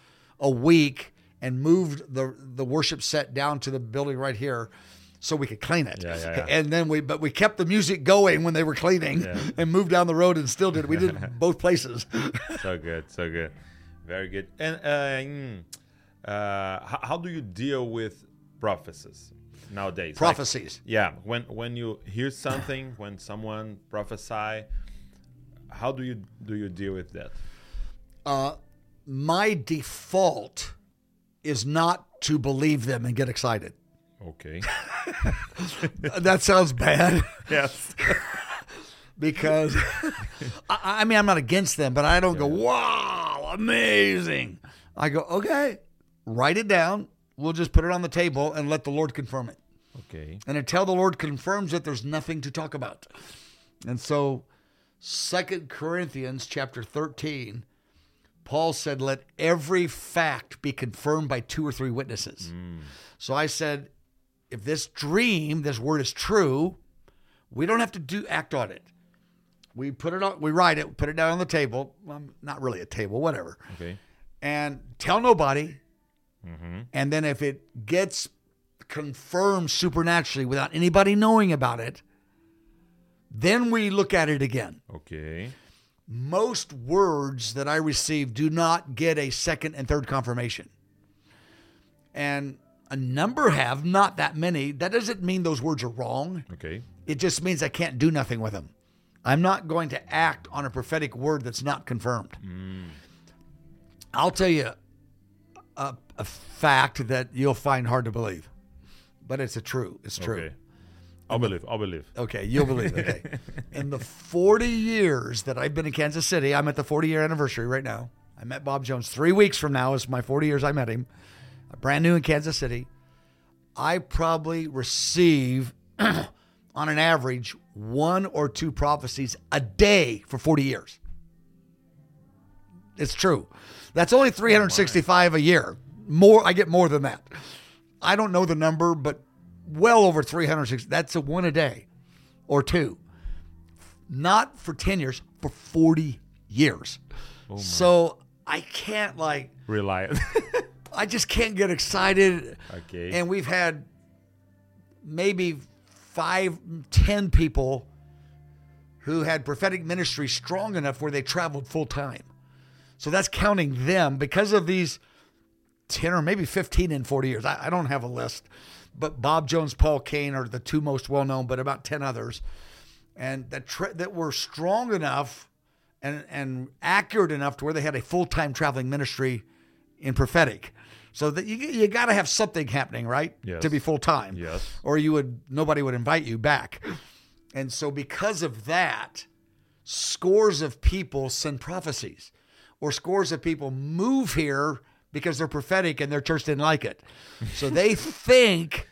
a week and moved the, the worship set down to the building right here so we could clean it. Yeah, yeah, yeah. And then we, but we kept the music going when they were cleaning and moved down the road and still did. it. We did both places. so good, so good, very good. And uh, mm, uh, how, how do you deal with prophecies nowadays? Like, Prophecies. yeah, when when you hear something, when someone prophesy, how do you do you deal with that? Uh, my default is not to believe them and get excited. Okay. That sounds bad yes. because I, I mean I'm not against them, but I don't go wow amazing. I go okay, write it down. We'll just put it on the table and let the Lord confirm it. Okay. And until the Lord confirms it, there's nothing to talk about. And so, Second Corinthians chapter 13, Paul said, Let every fact be confirmed by two or three witnesses. Mm. So I said, if this dream, this word is true, we don't have to do act on it. We put it on, we write it, put it down on the table. Well, not really a table, whatever Okay. and tell nobody. Mm-hmm. And then if it gets confirmed supernaturally without anybody knowing about it, then we look at it again. Okay. Most words that I receive do not get a second and third confirmation. And a number have, not that many. That doesn't mean those words are wrong. Okay. It just means I can't do nothing with them. I'm not going to act on a prophetic word that's not confirmed. Mm. I'll tell you a, a fact that you'll find hard to believe, but it's a true. It's true. Okay. I'll believe. I'll believe. Okay, you'll believe. Okay. in the 40 years that I've been in Kansas City, I'm at the 40 year anniversary right now. I met Bob Jones three weeks from now is my 40 years I met him. Brand new in Kansas City. I probably receive, on an average, one or two prophecies a day for 40 years. It's true. That's only 365 a year. More, I get more than that. I don't know the number, but well over 360. That's a one a day or two. Not for 10 years, for 40 years. so I can't like, Rely. I just can't get excited. Okay. And we've had maybe five, ten people who had prophetic ministry strong enough where they traveled full time. So that's counting them because of these 10 or maybe 15 in 40 years. I, I don't have a list, but Bob Jones, Paul Cain are the two most well known, but about 10 others. And that, tra- that were strong enough and, and accurate enough to where they had a full time traveling ministry in prophetic. So that you, you got to have something happening, right? Yes. To be full time. Yes. Or you would, nobody would invite you back. And so because of that, scores of people send prophecies or scores of people move here because they're prophetic and their church didn't like it. So they think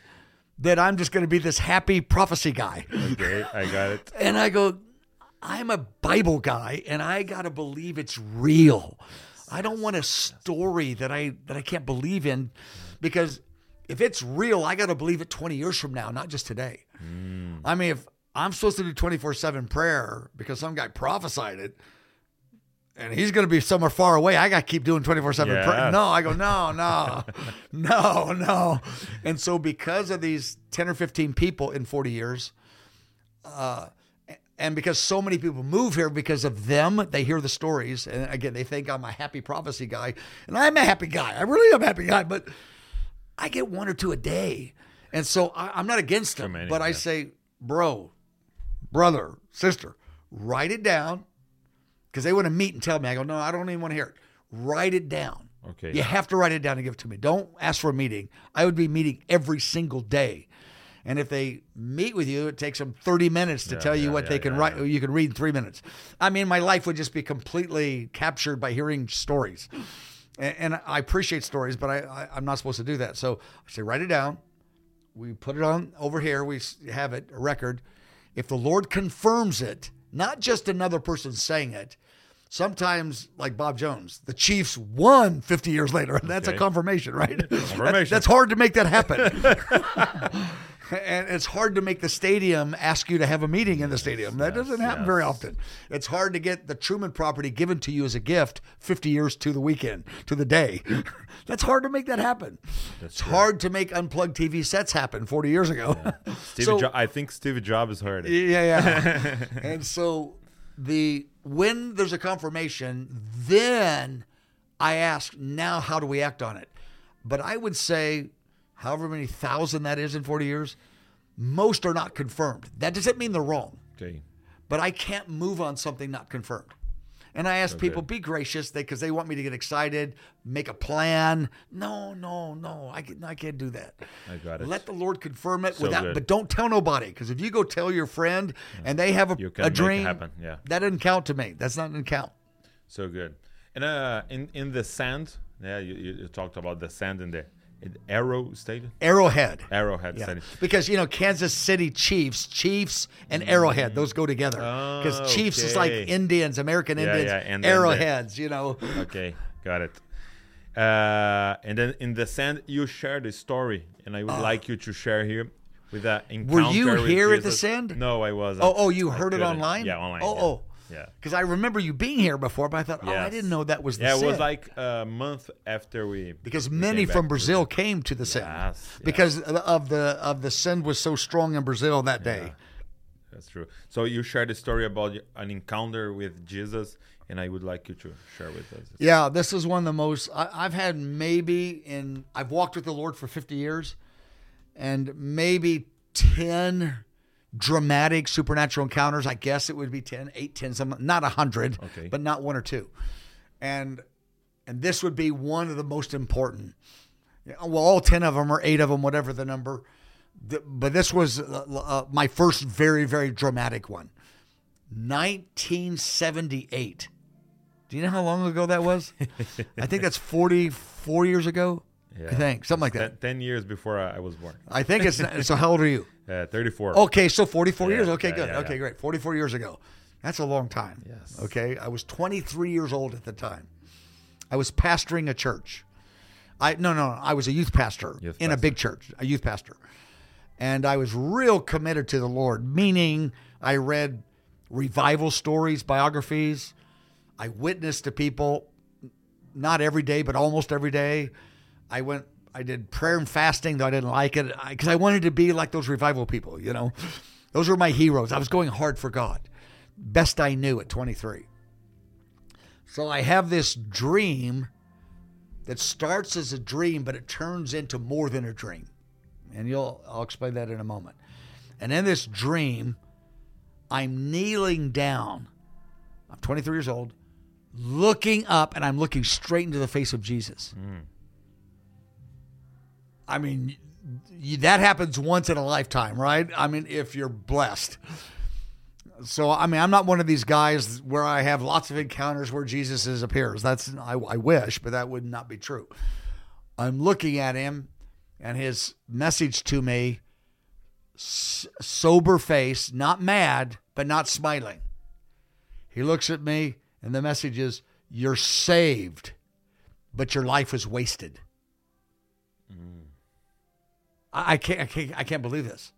that I'm just going to be this happy prophecy guy. okay. I got it. And I go, I'm a Bible guy and I got to believe it's real. I don't want a story that I that I can't believe in because if it's real, I got to believe it 20 years from now, not just today. Hmm. I mean, if I'm supposed to do 24/7 prayer because some guy prophesied it and he's going to be somewhere far away, I got to keep doing 24/7 prayer. No, I go, no, no. no, no. And so because of these 10 or 15 people in 40 years, uh, and because so many people move here because of them, they hear the stories, and again, they think I'm a happy prophecy guy, and I'm a happy guy. I really am a happy guy, but I get one or two a day, and so I, I'm not against them. many, but I say, bro, brother, sister, write it down, because they want to meet and tell me. I go, no, I don't even want to hear it. Write it down. Okay. You have to write it down and give it to me. Don't ask for a meeting. I would be meeting every single day. And if they meet with you, it takes them 30 minutes to Yeah, tell you yeah, what yeah, they can write. You can read in three minutes. I mean, my life would just be completely captured by hearing stories. And, and I appreciate stories, but I, I, I'm not supposed to do that. So I say, write it down. We put it on over here. We have it, a record. If the Lord confirms it not just another person saying it. Sometimes, like Bob Jones, the Chiefs won 50 years later, that's a confirmation, right? Confirmation. That's, that's hard to make that happen. and it's hard to make the stadium ask you to have a meeting in the stadium. That yes, doesn't happen very often. It's hard to get the Truman property given to you as a gift 50 years to the weekend, to the day. That's hard to make that happen. it's true. hard to make unplugged TV sets happen 40 years ago. Stevie So- jo- I think Stevie Jobs heard it. yeah, yeah. and so the when there's a confirmation, then I ask, now how do we act on it? But I would say, however many thousand that is in 40 years, most are not confirmed. That doesn't mean they're wrong, Okay. but I can't move on something not confirmed. And I ask people, be gracious, they because they, want me to get excited, make a plan. No, no, no, I, can, I can't do that. I got it. Let the Lord confirm it So without, good. but don't tell nobody. Because if you go tell your friend and they have a, a dream, happen, yeah. that doesn't count to me. That's not an count. So good. And uh, in in the Send, yeah, you, you talked about the Send in the Arrow Stadium, Arrowhead. Arrowhead Yeah. Stadium. Because you know Kansas City Chiefs, Chiefs and Arrowhead, those go together. Because Oh, Chiefs is like. Indians, American Yeah, Indians, yeah, and Arrowheads. You know, Okay, got it. Uh, and then in the Send, you shared a story, and I would like you to share here with that encounter. Ah. you here at the Send? No, I wasn't. Oh, oh, you I heard it online? Yeah, online. Oh, oh. Yeah. because I remember you being here before, but I thought, oh, I didn't know that was the Yeah, it was like a month after we. because many from to Brazil came to the Send Yes, because of the of the Send was so strong in Brazil that day. That's true. So you shared a story about an encounter with Jesus, and I would like you to share with us. Yeah, this is one of the most I, I've had. Maybe in I've walked with the Lord for fifty years, and maybe ten dramatic supernatural encounters. I guess it would be 10, 8, 10, something, not a hundred, Okay. but not one or two, and and this would be one of the most important. Well, all ten of them or eight of them, whatever the number. But this was uh, uh, my first very very dramatic one. 1978. Do you know how long ago that was? I think that's 44 years ago. I think something like that. Ten, years before I I was born. I think it's so. How old are you? Uh, 34. Okay, so 44 Yeah, years. Okay, yeah, good. yeah, okay, great. 44 years ago. That's a long time. Yes. Okay, I was 23 years old at the time. I was pastoring a church. I no no, I was a youth pastor Youth in a big church, a youth pastor. And I was real committed to the Lord, meaning I read revival stories, biographies. I witnessed to people not every day, but almost every day. I went, I did prayer and fasting, though I didn't like it because I, wanted to be like those revival people, you know. Those were my heroes. I was going hard for God, best I knew at 23. So I have this dream that starts as a dream, but it turns into more than a dream. And you'll, I'll explain that in a moment. And in this dream, I'm kneeling down. I'm 23 years old, looking up, and I'm looking straight into the face of Jesus. Mm. I mean, that happens once in a lifetime, right? I mean, if you're blessed. So, I mean, I'm not one of these guys where I have lots of encounters where Jesus is appears. That's I, I wish, but that would not be true. I'm looking at him, and his message to me, sober face, not mad, but not smiling. He looks at me, and the message is, "You're saved, but your life is wasted." I, I can't, I can't, I can't believe this.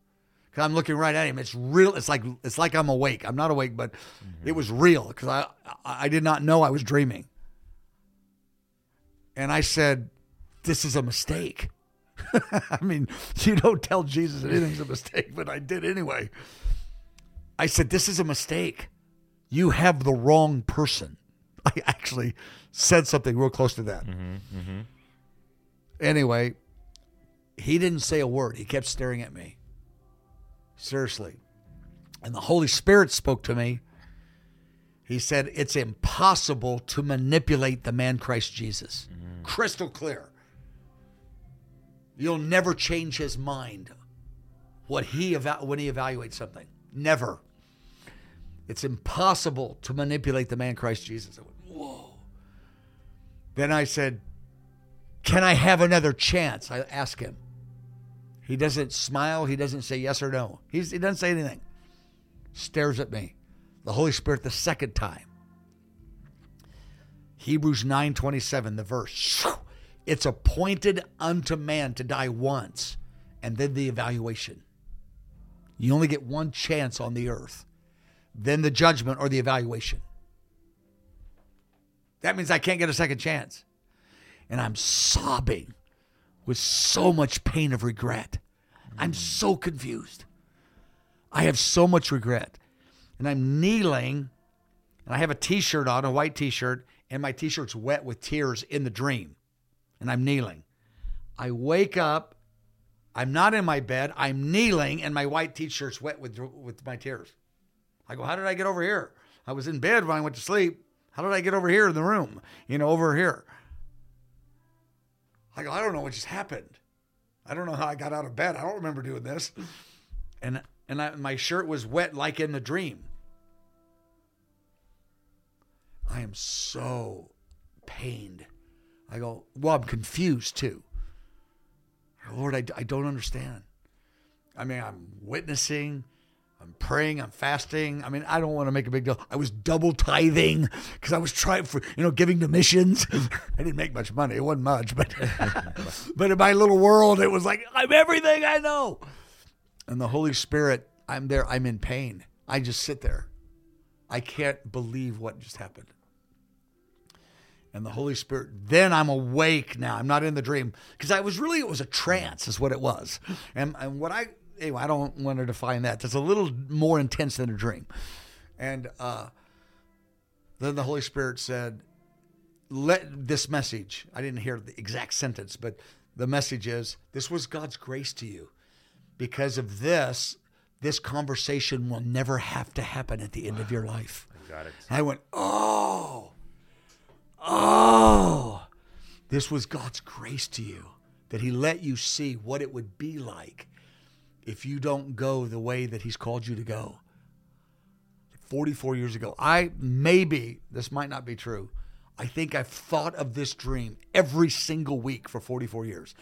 Cause I'm looking right at him. It's real. It's like, it's like I'm awake. I'm not awake, but mm-hmm. it was real because I, I, I did not know I was dreaming. And I said, "This is a mistake." I mean, you don't tell Jesus anything's a mistake, but I did anyway. I said, "This is a mistake. You have the wrong person." I actually said something real close to that. Mm-hmm, mm-hmm. Anyway, he didn't say a word. He kept staring at me. Seriously. And the Holy Spirit spoke to me. He said, It's impossible to manipulate the man Christ Jesus. Mm-hmm. Crystal clear. You'll never change his mind what he eva- when he evaluates something. Never. It's impossible to manipulate the man Christ Jesus. I went, Whoa. Then I said, Can I have another chance? I ask him. He doesn't smile. He doesn't say yes or no. He's, he doesn't say anything. Stares at me. the Holy Spirit the second time. Hebrews 9:27 the verse. It's appointed unto man to die once and then the evaluation. You only get one chance on the earth. Then the judgment or the evaluation. That means I can't get a second chance. And I'm sobbing with so much pain of regret. I'm mm. so confused. I have so much regret. And I'm kneeling, and I have a t shirt on, a white t shirt, and my t shirt's wet with tears in the dream. And I'm kneeling. I wake up. I'm not in my bed. I'm kneeling, and my white t shirt's wet with, with my tears. I go, How did I get over here? I was in bed when I went to sleep. How did I get over here in the room? You know, over here. I go, I don't know what just happened. I don't know how I got out of bed. I don't remember doing this. And and I, my shirt was wet like in the dream. I am so pained. I go, well, I'm confused too. Lord, I, I don't understand. I mean, I'm witnessing, I'm praying, I'm fasting. I mean, I don't want to make a big deal. I was double tithing because I was trying for, you know, giving to missions. I didn't make much money. It wasn't much, but but in my little world, it was like, I'm everything I know. And the Holy Spirit, I'm there, I'm in pain. I just sit there. I can't believe what just happened. And the Holy Spirit, then I'm awake now. I'm not in the dream. Because I was really, it was a trance, is what it was. And, and what I, anyway, I don't want to define that. That's a little more intense than a dream. And uh, then the Holy Spirit said, let this message, I didn't hear the exact sentence, but the message is this was God's grace to you. Because of this, this conversation will never have to happen at the end of your life. Got it. I went, oh, oh, this was God's grace to you that He let you see what it would be like if you don't go the way that He's called you to go. 44 years ago, I maybe, this might not be true. I think I've thought of this dream every single week for 44 years.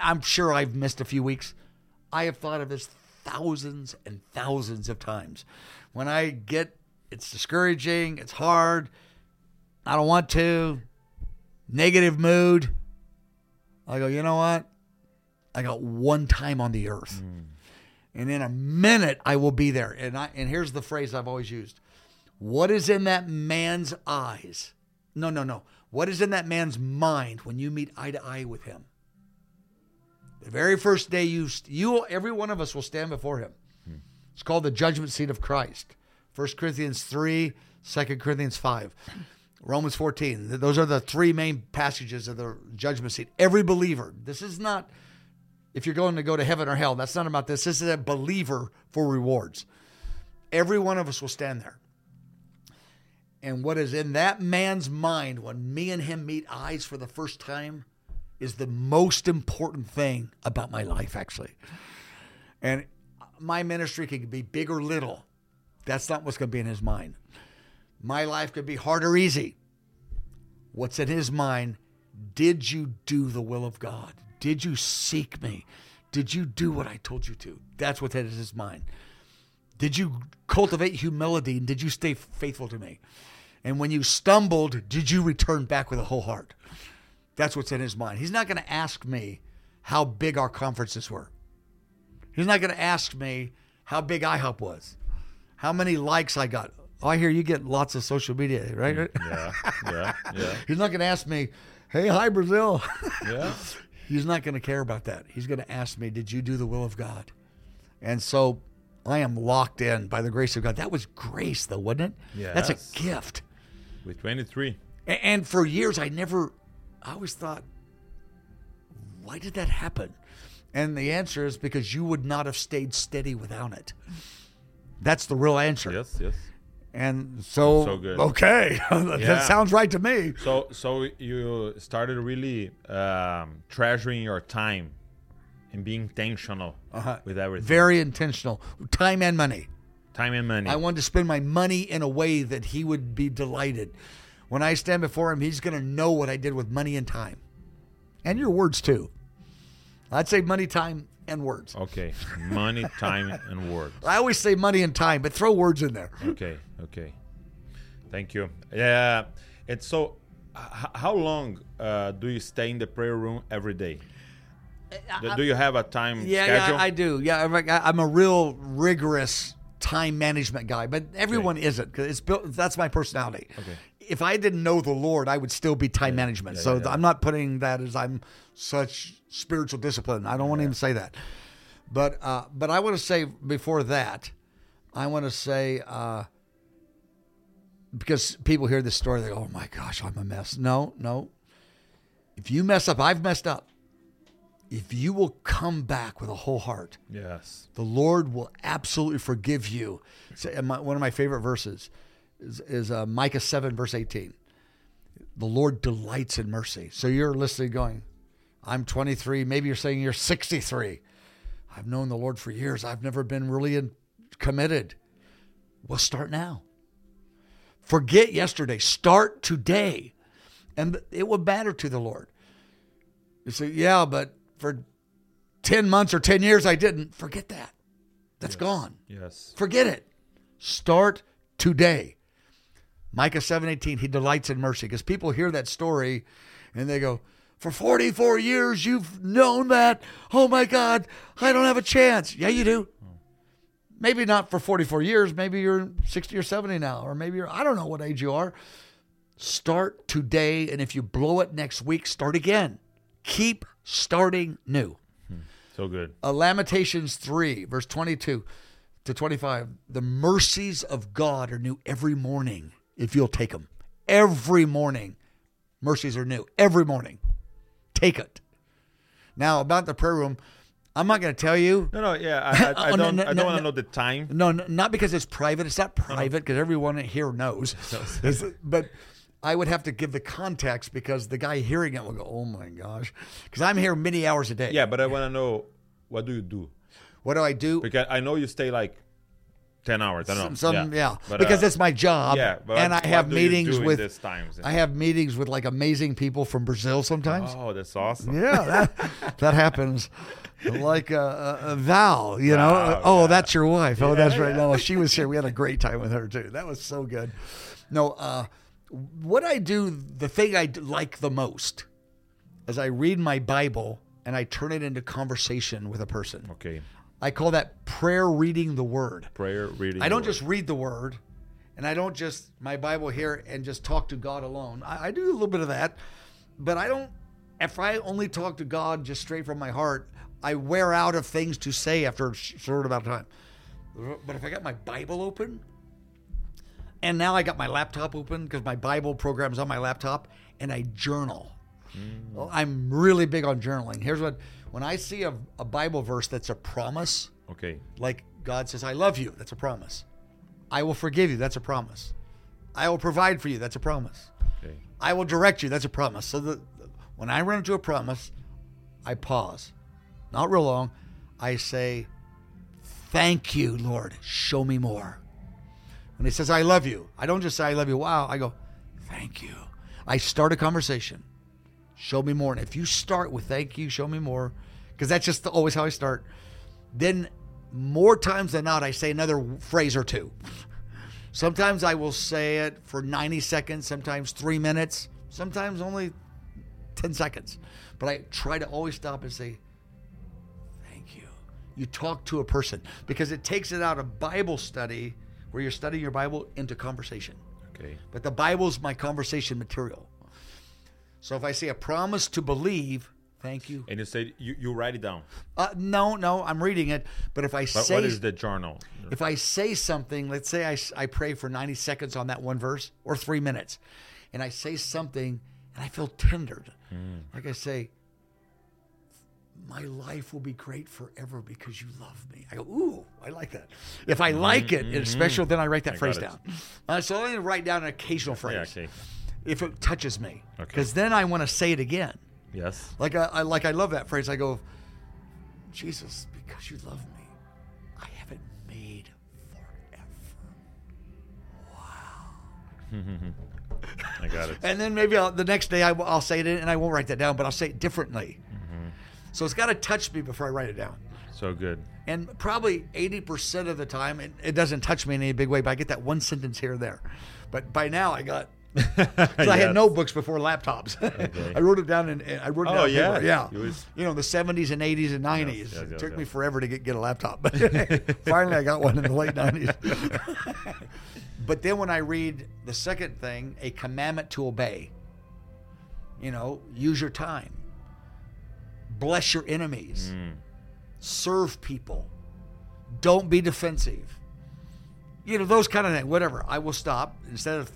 I'm sure I've missed a few weeks. I have thought of this thousands and thousands of times. When I get, it's discouraging, it's hard, I don't want to, negative mood, I go, you know what? I got one time on the earth. And in a minute, I will be there. And I and here's the phrase I've always used. What is in that man's eyes? No, no, no. What is in that man's mind when you meet eye to eye with him? The very first day you you every one of us will stand before him. It's called the judgment seat of Christ. 1 Corinthians 3, 2 Corinthians 5. Romans 14. Those are the three main passages of the judgment seat. Every believer. This is not if you're going to go to heaven or hell. That's not about this. This is a believer for rewards. Every one of us will stand there. And what is in that man's mind when me and him meet eyes for the first time is the most important thing about my life, actually. And my ministry can be big or little. That's not what's going to be in his mind. My life could be hard or easy. What's in his mind? Did you do the will of God? Did you seek me? Did you do what I told you to? That's what's in his mind. Did you cultivate humility and did you stay faithful to me? And when you stumbled, did you return back with a whole heart? That's what's in his mind. He's not going to ask me how big our conferences were. He's not going to ask me how big IHOP was, how many likes I got. Oh, I hear you get lots of social media, right? Mm, yeah, yeah, yeah, He's not going to ask me, hey, hi, Brazil. yeah. He's not going to care about that. He's going to ask me, did you do the will of God? And so I am locked in by the grace of God. That was grace, though, wasn't it? Yeah. That's a gift. With 23. And for years, I never, I always thought, why did that happen? And the answer is because you would not have stayed steady without it. That's the real answer. Yes, yes. And so, So good. okay, that Yeah. sounds right to me. So, so you started really um, treasuring your time and being intentional with everything. Very intentional, time and money. time and money. I wanted to spend my money in a way that he would be delighted. When I stand before him, he's going to know what I did with money and time. And your words too. I'd say money, time, and words. Okay. Money, time, and words. I always say money and time, but throw words in there. Okay. Okay. Thank you. Yeah. And so, how long uh, do you stay in the prayer room every day? Do, do you have a time Yeah, schedule? yeah, I do. Yeah, I'm, a real rigorous time management guy, but everyone isn't because it's built. That's my personality. Okay. If I didn't know the Lord, I would still be time management. yeah, so yeah, yeah. I'm not putting that as I'm such spiritual discipline. I don't want to even say that. But uh, but I want to say before that, I want to say uh, because people hear this story, they go, "Oh my gosh, I'm a mess." No, no. If you mess up, I've messed up. If you will come back with a whole heart, yes. the Lord will absolutely forgive you. So, my, one of my favorite verses is, is uh, Micah 7, verse 18. The Lord delights in mercy. So you're listening, going, I'm 23. Maybe you're saying you're 63. I've known the Lord for years. I've never been really in, committed. Well, start now. Forget yesterday. Start today. And it will matter to the Lord. You say, yeah, but for 10 months or 10 years, I didn't. Forget that. That's gone. Yes. Forget it. Start today. Micah 7:18, he delights in mercy because people hear that story and they go, "For 44 years you've known that. Oh my god, I don't have a chance." Yeah, you do. Maybe not for 44 years, maybe you're 60 or 70 now or maybe you're I don't know what age you are. Start today and if you blow it next week, start again. Keep starting new So good. uh, Lamentations 3, verse 22 to 25. The mercies of God are new every morning if you'll take them. Every morning, mercies are new. Every morning. Take it. Now, about the prayer room, I'm not going to tell you. No, no, yeah. I, I, I Oh, don't. no, I don't no, want to no. know the time. No, not because it's private. It's not private because everyone here knows. But I would have to give the context because the guy hearing it will go, "Oh my gosh," because I'm here many hours a day. Yeah, but I want to know what do you do What do I do? because I know you stay like ten hours. I don't know. Some, yeah, But, because uh, it's my job. yeah, but and I have meetings with times? I have meetings with like amazing people from Brazil sometimes. Oh, that's awesome. Yeah, that, that happens. Like uh, uh, uh, Val, you know. Oh, yeah. that's your wife. Oh, that's right. yeah. No, she was here. We had a great time with her too. That was so good. No, uh, what I do, the thing I like the most, is I read my Bible and I turn it into conversation with a person. Okay. I call that prayer reading the Word. Prayer reading. I don't just read the word and I don't just my Bible here and just talk to God alone. I, I do a little bit of that, but I don't if I only talk to God just straight from my heart, I wear out of things to say after a sh- short amount of time. But if I got my Bible open, and now I got my laptop open because my Bible program's on my laptop, and I journal. Well, I'm really big on journaling. Here's what when I see a, a Bible verse that's a promise, Okay. like God says, I love you. That's a promise. I will forgive you. That's a promise. I will provide for you. That's a promise. Okay. I will direct you. That's a promise. So the, when I run into a promise, I pause. Not real long. I say, Thank you, Lord. Show me more. When he says, I love you, I don't just say, I love you. Wow. I go, Thank you. I start a conversation. Show me more. And if you start with thank you, show me more, because that's just always how I start, then more times than not, I say another phrase or two. Sometimes I will say it for 90 seconds, sometimes three minutes, sometimes only 10 seconds. But I try to always stop and say, Thank you. You talk to a person because it takes it out of Bible study where you're studying your Bible into conversation. Okay. But the Bible's my conversation material. So if I say a promise to believe, thank you. And you say you, you write it down. Uh, no, no, I'm reading it. But if I But say what is the journal? if I say something, let's say I, I pray for 90 seconds on that one verse or three minutes, and I say something and I feel tendered. Like I say, my life will be great forever because you love me. I go, ooh, I like that. If I like it, it's special, then I write that I phrase down. Uh, so I only write down an occasional Yeah. phrase Okay. if it touches me, Okay. because then I want to say it again. Yes. Like I, I like I love that phrase. I go, Jesus, because you love me, I have it made forever. Wow. I got it. And then maybe I'll, the next day I, will say it and I won't write that down, but I'll say it differently. Mm-hmm. So it's got to touch me before I write it down. So good. And probably 80% of the time, it, it doesn't touch me in any big way, but I get that one sentence here or there. But by now, I got. 'cause I had notebooks before laptops. I wrote it down and I wrote it Oh, down. yeah. paper. yeah. You was- You know, the 70s and 80s and 90s. yes, it yes, took me forever to get, get a laptop, but finally I got one in the late 90s. but then when I read the second thing, a commandment to obey, you know, use your time, bless your enemies, hmm. serve people, don't be defensive. You know, those kind of things, whatever. I will stop. Instead of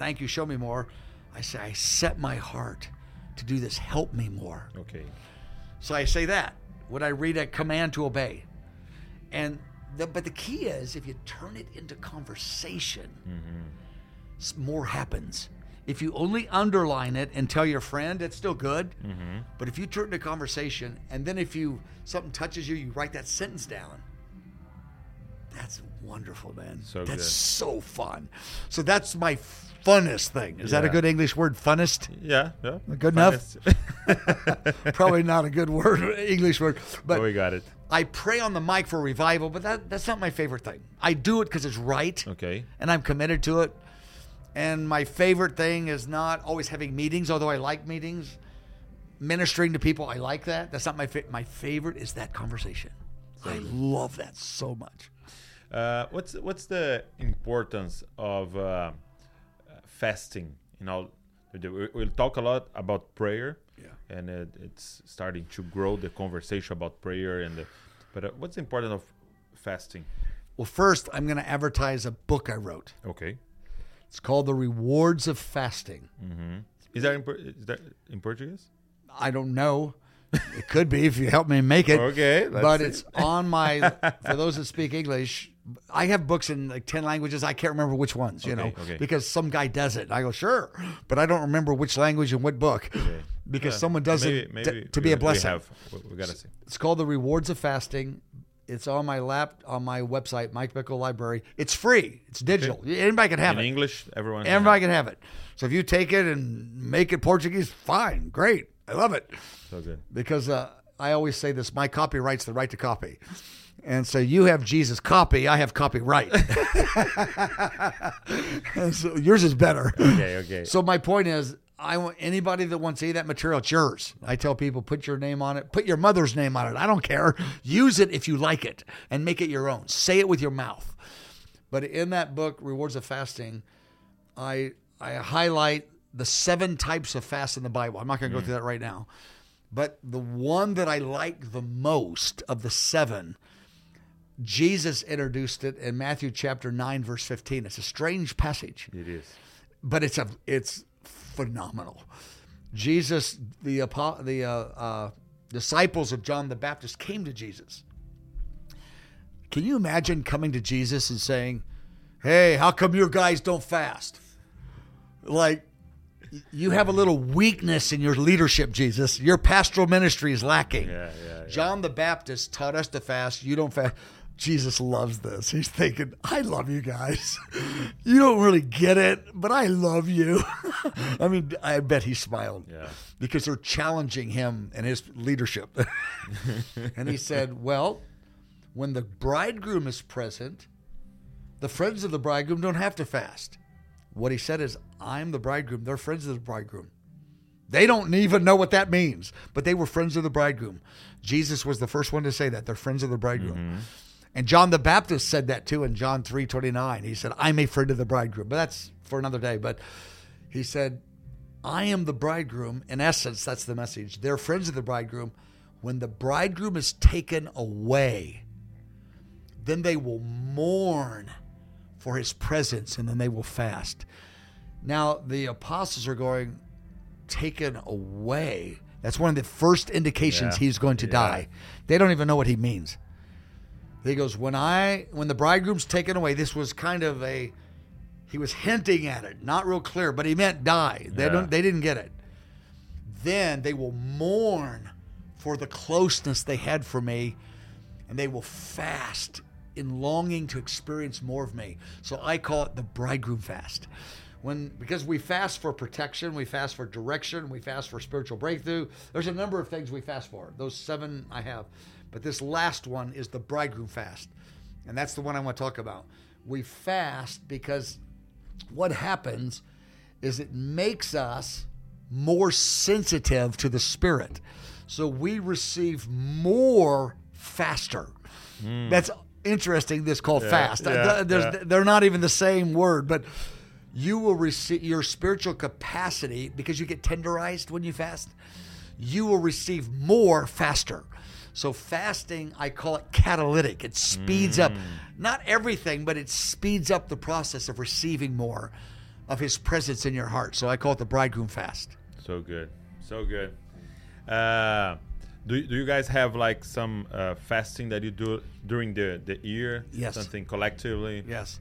thank you, show me more, I say, I set my heart to do this. Help me more. Okay. So I say that when I read a command to obey. And the, but the key is if you turn it into conversation, mm-hmm. s- more happens. If you only underline it and tell your friend, it's still good. Mm-hmm. But if you turn it into conversation, and then if you something touches you, you write that sentence down. That's wonderful, man. So that's good. so fun. So that's my funnest thing. Is that a good English word? Funnest? Yeah. yeah. Good enough? Probably not a good word, English word. But oh, we got it. I pray on the mic for revival, but that, that's not my favorite thing. I do it because it's right, Okay. and I'm committed to it. And my favorite thing is not always having meetings, although I like meetings. Ministering to people, I like that. That's not my fa- my favorite. Is that conversation? I love that so much. Uh, what's what's the importance of uh, fasting? You know, we- we'll talk a lot about prayer, Yeah. and it, it's starting to grow the conversation about prayer. And the, but uh, what's the importance of fasting? Well, first, I'm going to advertise a book I wrote. Okay, It's called The Rewards of Fasting. is that in, is that in Portuguese? I don't know. It could be if you help me make it. Okay, but see. it's on my. For those that speak English, I have books in like ten languages. I can't remember which ones. You Okay, know, okay. because some guy does it. I go sure, but I don't remember which language and what book. Because Yeah, someone does maybe, it maybe to, to we- be a blessing. we have- we, gotta see. It's called The Rewards of Fasting. It's on my lap on my website, Mike Bickle Library. It's free. It's digital. Anybody can have In it. English, everyone. Everybody can have it. So if you take it and make it Portuguese, fine, great. I love it. So good. because uh, I always say this: my copyright's the right to copy. And so you have Jesus copy, I have copyright. So yours is better. Okay, okay. So my point is, I want anybody that wants to see that material, it's yours. I tell people, put your name on it, put your mother's name on it. I don't care. Use it if you like it, and make it your own. Say it with your mouth. But in that book, Rewards of Fasting, I I highlight the seven types of fast in the Bible. I'm not going to go through that right now, but the one that I like the most of the seven, Jesus introduced it in Matthew chapter nine, verse 15. It's a strange passage It is. but it's a it's phenomenal. Jesus, the the uh, uh, disciples of John the Baptist came to Jesus. Can you imagine coming to Jesus and saying, "Hey, how come your guys don't fast?" Like you have a little weakness in your leadership, Jesus. Your pastoral ministry is lacking. Yeah, yeah, yeah. John the Baptist taught us to fast. You don't fast. Jesus loves this. He's thinking, I love you guys. You don't really get it, but I love you. I mean, I bet he smiled Yeah. because they're challenging him and his leadership. and he said, Well, when the bridegroom is present, the friends of the bridegroom don't have to fast. What he said is, I'm the bridegroom. They're friends of the bridegroom. They don't even know what that means, but they were friends of the bridegroom. Jesus was the first one to say that. They're friends of the bridegroom. Mm-hmm. And John the Baptist said that too in John 3:29. He said, "I'm a friend of the bridegroom." But that's for another day, but he said, "I am the bridegroom." In essence, that's the message. They're friends of the bridegroom. When the bridegroom is taken away, then they will mourn for his presence and then they will fast. Now, the apostles are going, taken away. That's one of the first indications Yeah. he's going to Yeah. die. They don't even know what he means. He goes, when I when the bridegroom's taken away, this was kind of a he was hinting at it, not real clear, but he meant die. They Yeah. don't they didn't get it. Then they will mourn for the closeness they had for me, and they will fast in longing to experience more of me. So I call it the bridegroom fast. When because we fast for protection, we fast for direction, we fast for spiritual breakthrough. There's a number of things we fast for. Those seven I have. But this last one is the bridegroom fast. And that's the one I want to talk about. We fast because what happens is it makes us more sensitive to the spirit. So we receive more faster. Hmm. That's interesting. This called fast. Hmm. yeah, There's- yeah. They're not even the same word, but you will receive your spiritual capacity because you get tenderized when you fast. You will receive more faster. So fasting, I call it catalytic. It speeds up not everything, but it speeds up the process of receiving more of His presence in your heart. So I call it the bridegroom fast. So good, so good. Uh, do, do you guys have like some uh, fasting that you do during the the year? Yes. Something collectively. Yes.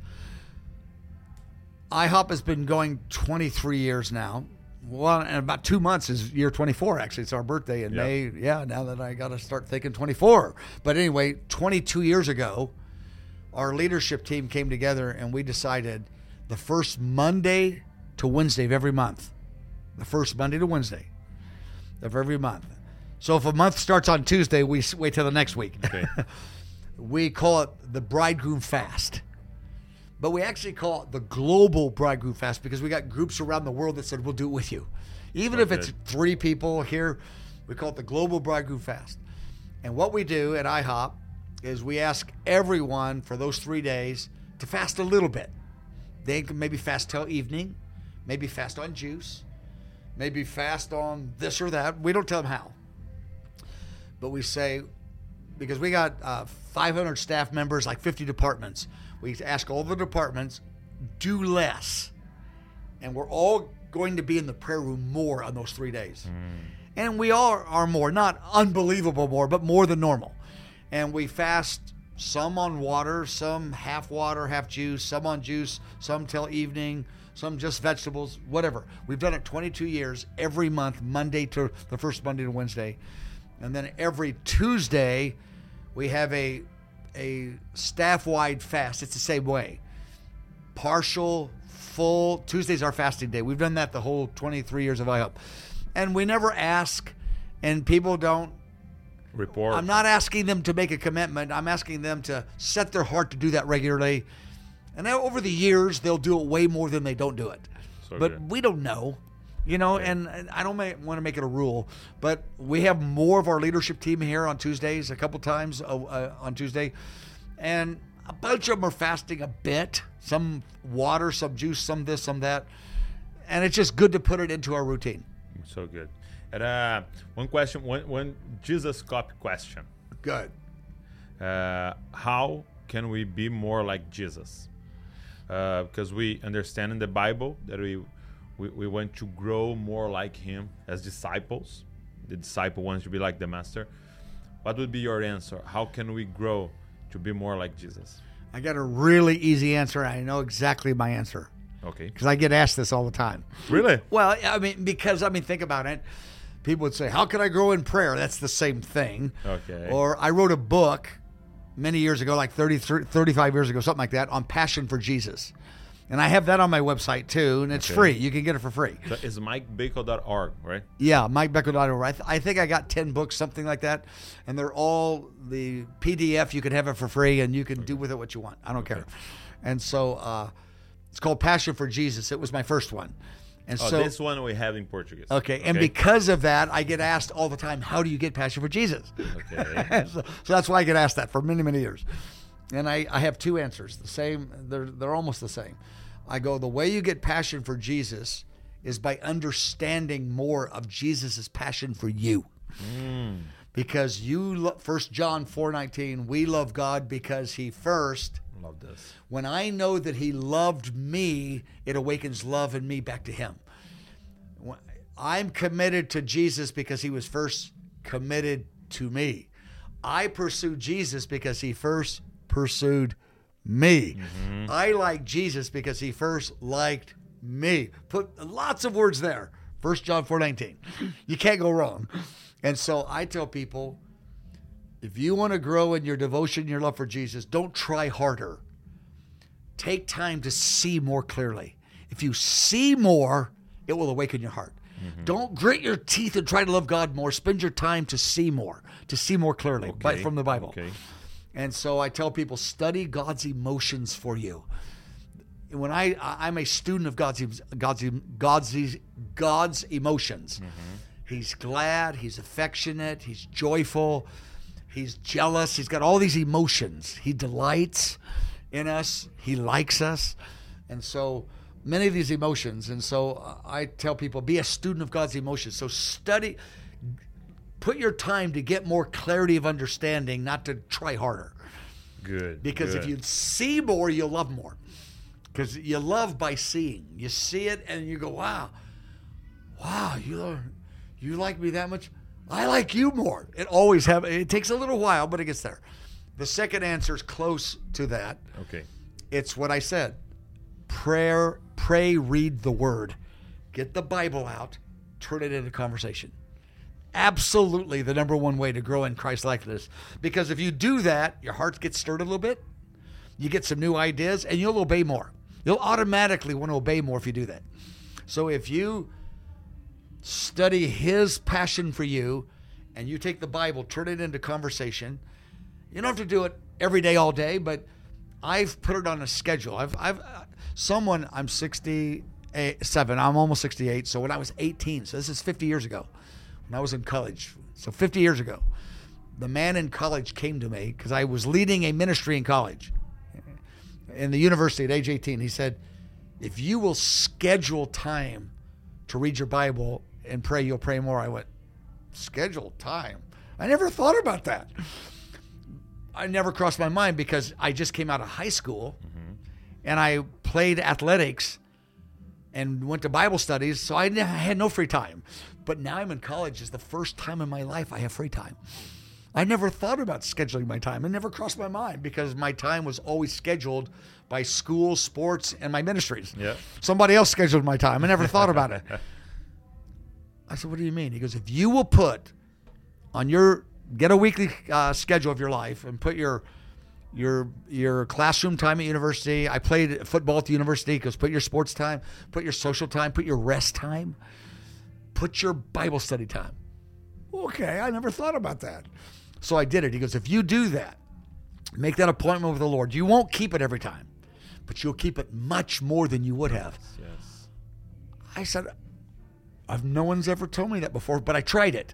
IHOP has been going 23 years now. Well, in about two months is year 24, actually. It's our birthday in Yeah. May. Yeah, now that I got to start thinking 24. But anyway, 22 years ago, our leadership team came together and we decided the first Monday to Wednesday of every month, the first Monday to Wednesday of every month. So if a month starts on Tuesday, we wait till the next week. Okay. we call it the bridegroom fast. But we actually call it the global bridegroom fast because we got groups around the world that said we'll do it with you. Even if it's three people here, we call it the global bridegroom fast. And what we do at IHOP is we ask everyone for those three days to fast a little bit. They can maybe fast till evening, maybe fast on juice, maybe fast on this or that. We don't tell them how. But we say, because we got uh, 500 staff members, like 50 departments. We ask all the departments, do less. And we're all going to be in the prayer room more on those three days. And we all are more, not unbelievable more, but more than normal. And we fast some on water, some half water, half juice, some on juice, some till evening, some just vegetables, whatever. We've done it 22 years, every month, Monday to the first Monday to Wednesday. And then every Tuesday, we have a a staff wide fast. It's the same way. Partial, full. Tuesday's our fasting day. We've done that the whole 23 years of IHOP. And we never ask, and people don't. Report. I'm not asking them to make a commitment. I'm asking them to set their heart to do that regularly. And over the years, they'll do it way more than they don't do it. So but good. we don't know, you know. And, and I don't want to make it a rule, but we have more of our leadership team here on Tuesdays, a couple times uh, uh, on Tuesday, and a bunch of them are fasting a bit. Some water, some juice, some this, some that, and it's just good to put it into our routine. So good. And uh, one question, one one Jesus copy question. Good. Uh, how can we be more like Jesus? Uh, because we understand in the Bible that we, we we want to grow more like Him as disciples. The disciple wants to be like the Master. What would be your answer? How can we grow to be more like Jesus? I got a really easy answer. I know exactly my answer Okay. because I get asked this all the time. Really? Well, I mean, because I mean, think about it. People would say, "How can I grow in prayer?" That's the same thing. Okay. Or I wrote a book many years ago, like 30, 35 years ago, something like that, on passion for Jesus, and I have that on my website too, and it's Okay. free. You can get it for free. So it's MikeBaco.org, right? Yeah, MikeBickle.org. I, th- I think I got 10 books, something like that. And they're all the PDF. You can have it for free and you can do with it what you want. I don't care. And so uh, it's called Passion for Jesus. It was my first one. And Oh, so, this one we have in Portuguese. okay. And because of that, I get asked all the time, how do you get Passion for Jesus? Okay. so, so that's why I get asked that for many, many years. And I, I have two answers. The same, they're, they're almost the same. I go, the way you get passion for Jesus is by understanding more of Jesus' passion for you. Mm. Because you, lo- 1 John 4.19, we love God because he first, Love this. when I know that he loved me, it awakens love in me back to him. I'm committed to Jesus because he was first committed to me. I pursue Jesus because he first pursued me. Mm-hmm. I like Jesus because he first liked me. Put lots of words there. 1 John 4:19. You can't go wrong. And so I tell people if you want to grow in your devotion, your love for Jesus, don't try harder. Take time to see more clearly. If you see more, it will awaken your heart. Mm-hmm. Don't grit your teeth and try to love God more. Spend your time to see more, to see more clearly by, from the Bible. okay. And so I tell people study God's emotions for you. When I I'm a student of God's God's God's God's emotions. Mm-hmm. He's glad, he's affectionate, he's joyful, he's jealous, he's got all these emotions. He delights in us, he likes us. And so many of these emotions and so I tell people be a student of God's emotions. So study put your time to get more clarity of understanding, not to try harder. Good. Because if you see more, you'll love more. Because you love by seeing. You see it and you go, wow, wow, you you like me that much? I like you more. It always have. It takes a little while, but it gets there. The second answer is close to that. Okay. It's what I said. Prayer, pray, read the word. Get the Bible out, turn it into conversation. Absolutely the number one way to grow in Christ likeness. Because if you do that, your heart gets stirred a little bit, you get some new ideas, and you'll obey more. You'll automatically want to obey more if you do that. So if you study his passion for you and you take the Bible, turn it into conversation, you don't have to do it every day, all day, but I've put it on a schedule. I've, I've, uh, someone, I'm 67, I'm almost 68. So when I was 18, so this is 50 years ago, when I was in college, so 50 years ago, the man in college came to me because I was leading a ministry in college, in the university at age 18. He said, if you will schedule time to read your Bible and pray, you'll pray more. I went, schedule time? I never thought about that. I never crossed my mind because I just came out of high school mm-hmm. and I played athletics and went to Bible studies, so I had no free time. But now I'm in college. It's the first time in my life I have free time. I never thought about scheduling my time. It never crossed my mind because my time was always scheduled by school, sports, and my ministries. Yeah. Somebody else scheduled my time. I never thought about it. I said, "What do you mean?" He goes, "If you will put on your get a weekly uh, schedule of your life and put your your your classroom time at university. I played football at the university because put your sports time, put your social time, put your rest time, put your Bible study time. Okay, I never thought about that. So I did it. He goes, if you do that, make that appointment with the Lord. You won't keep it every time, but you'll keep it much more than you would have. Yes. I said, I've no one's ever told me that before, but I tried it.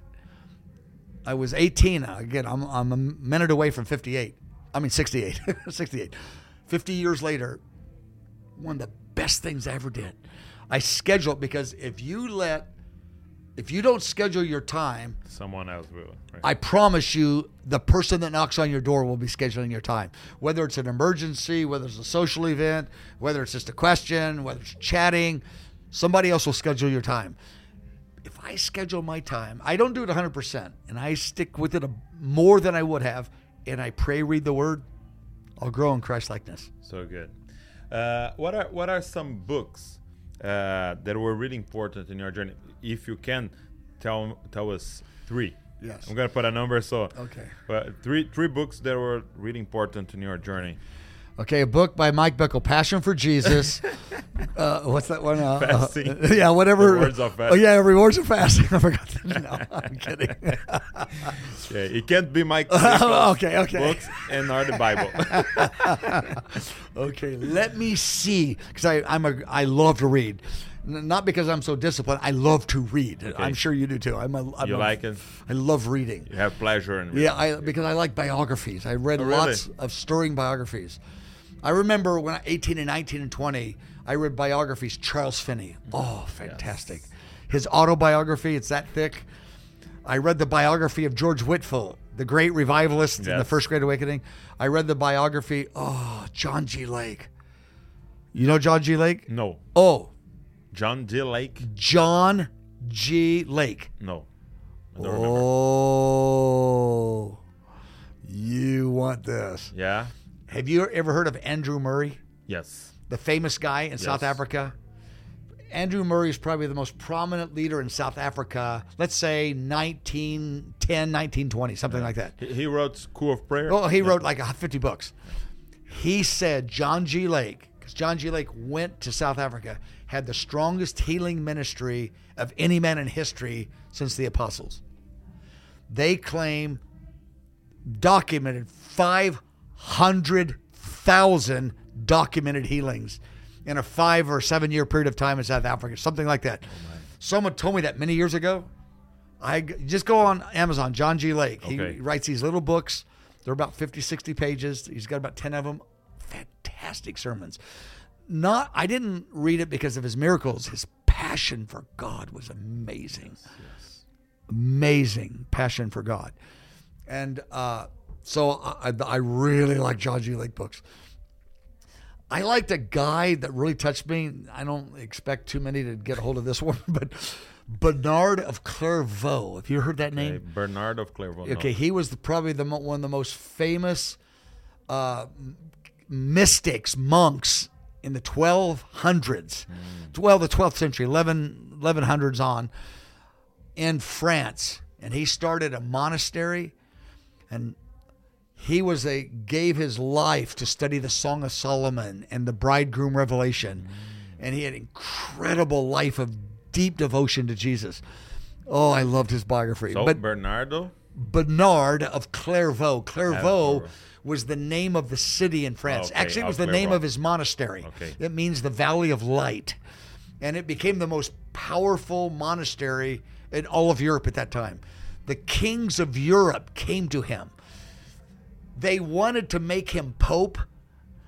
I was 18. Uh, again, I'm, I'm a minute away from 58. I mean, 68. 68. 50 years later, one of the best things I ever did. I scheduled because if you let, if you don't schedule your time, Someone else will. Right? I promise you, the person that knocks on your door will be scheduling your time. Whether it's an emergency, whether it's a social event, whether it's just a question, whether it's chatting, somebody else will schedule your time. If I schedule my time, I don't do it 100%, and I stick with it a, more than I would have, and I pray, read the word, I'll grow in Christ likeness. So good. Uh, what are what are some books uh, that were really important in your journey? If you can, tell tell us three. Yes. I'm gonna put a number. So Okay. But three three books that were really important in your journey. Okay, a book by Mike Bickle, Passion for Jesus. uh, what's that one? Uh, Fasting. uh, yeah, whatever. Rewards of Oh, yeah, rewards of fasting. I forgot that. No, I'm kidding. Yeah, it can't be Mike. Okay, okay. Books and not the Bible. okay, let me see, because I I'm a I love to read, not because I'm so disciplined. I love to read. I'm sure you do too. I'm a I'm you a- like it? I love reading. You have pleasure in. Reading. Yeah, I because I like biographies. I read Oh, really? lots of stirring biographies. I remember when I 18 and 19 and 20, I read biographies. Charles Finney. Mm-hmm. Oh, fantastic. His autobiography, it's that thick. I read the biography of George Whitefield, the great revivalist in the First Great Awakening. I read the biography, oh, John G. Lake. You know John G. Lake? No, Oh, John D. Lake. John G. Lake. No, don't remember. Oh, you want this. Yeah. Have you ever heard of Andrew Murray, Yes. the famous guy in South Africa? Andrew Murray is probably the most prominent leader in South Africa, let's say 1910, 1920, something like that. He, wrote School of Prayer. Oh, he Yeah. wrote like 50 books. He said John G. Lake, because John G. Lake went to South Africa, had the strongest healing ministry of any man in history since the apostles. They claim documented 500,000 documented healings in a five or seven year period of time in South Africa, something like that. Someone told me that many years ago. I just go on Amazon, John G. Lake. He Okay. writes these little books. They're about 50, 60 pages. He's got about 10 of them. Fantastic sermons. Not I didn't read it because of his miracles. His passion for God was amazing. Amazing passion for God. And uh, so I, I really like John G. Lake books. I liked a guy that really touched me. I don't expect too many to get a hold of this one, but Bernard of Clairvaux. Have you heard that name? Okay, Bernard of Clairvaux. no. Okay, he was the, probably the one of the most famous uh, mystics, monks in the 1200s, well, the 12th century, 11, 1100s on, in France. And he started a monastery, and he was a gave his life to study the Song of Solomon and the Bridegroom Revelation, mm. and he had an incredible life of deep devotion to Jesus. Oh, I loved his biography. So but Bernardo. Bernard of Clairvaux. Clairvaux was the name of the city in France. Okay, Actually, it was the name of his monastery. Okay. It means the Valley of Light. And it became the most powerful monastery in all of Europe at that time. The kings of Europe came to him. They wanted to make him pope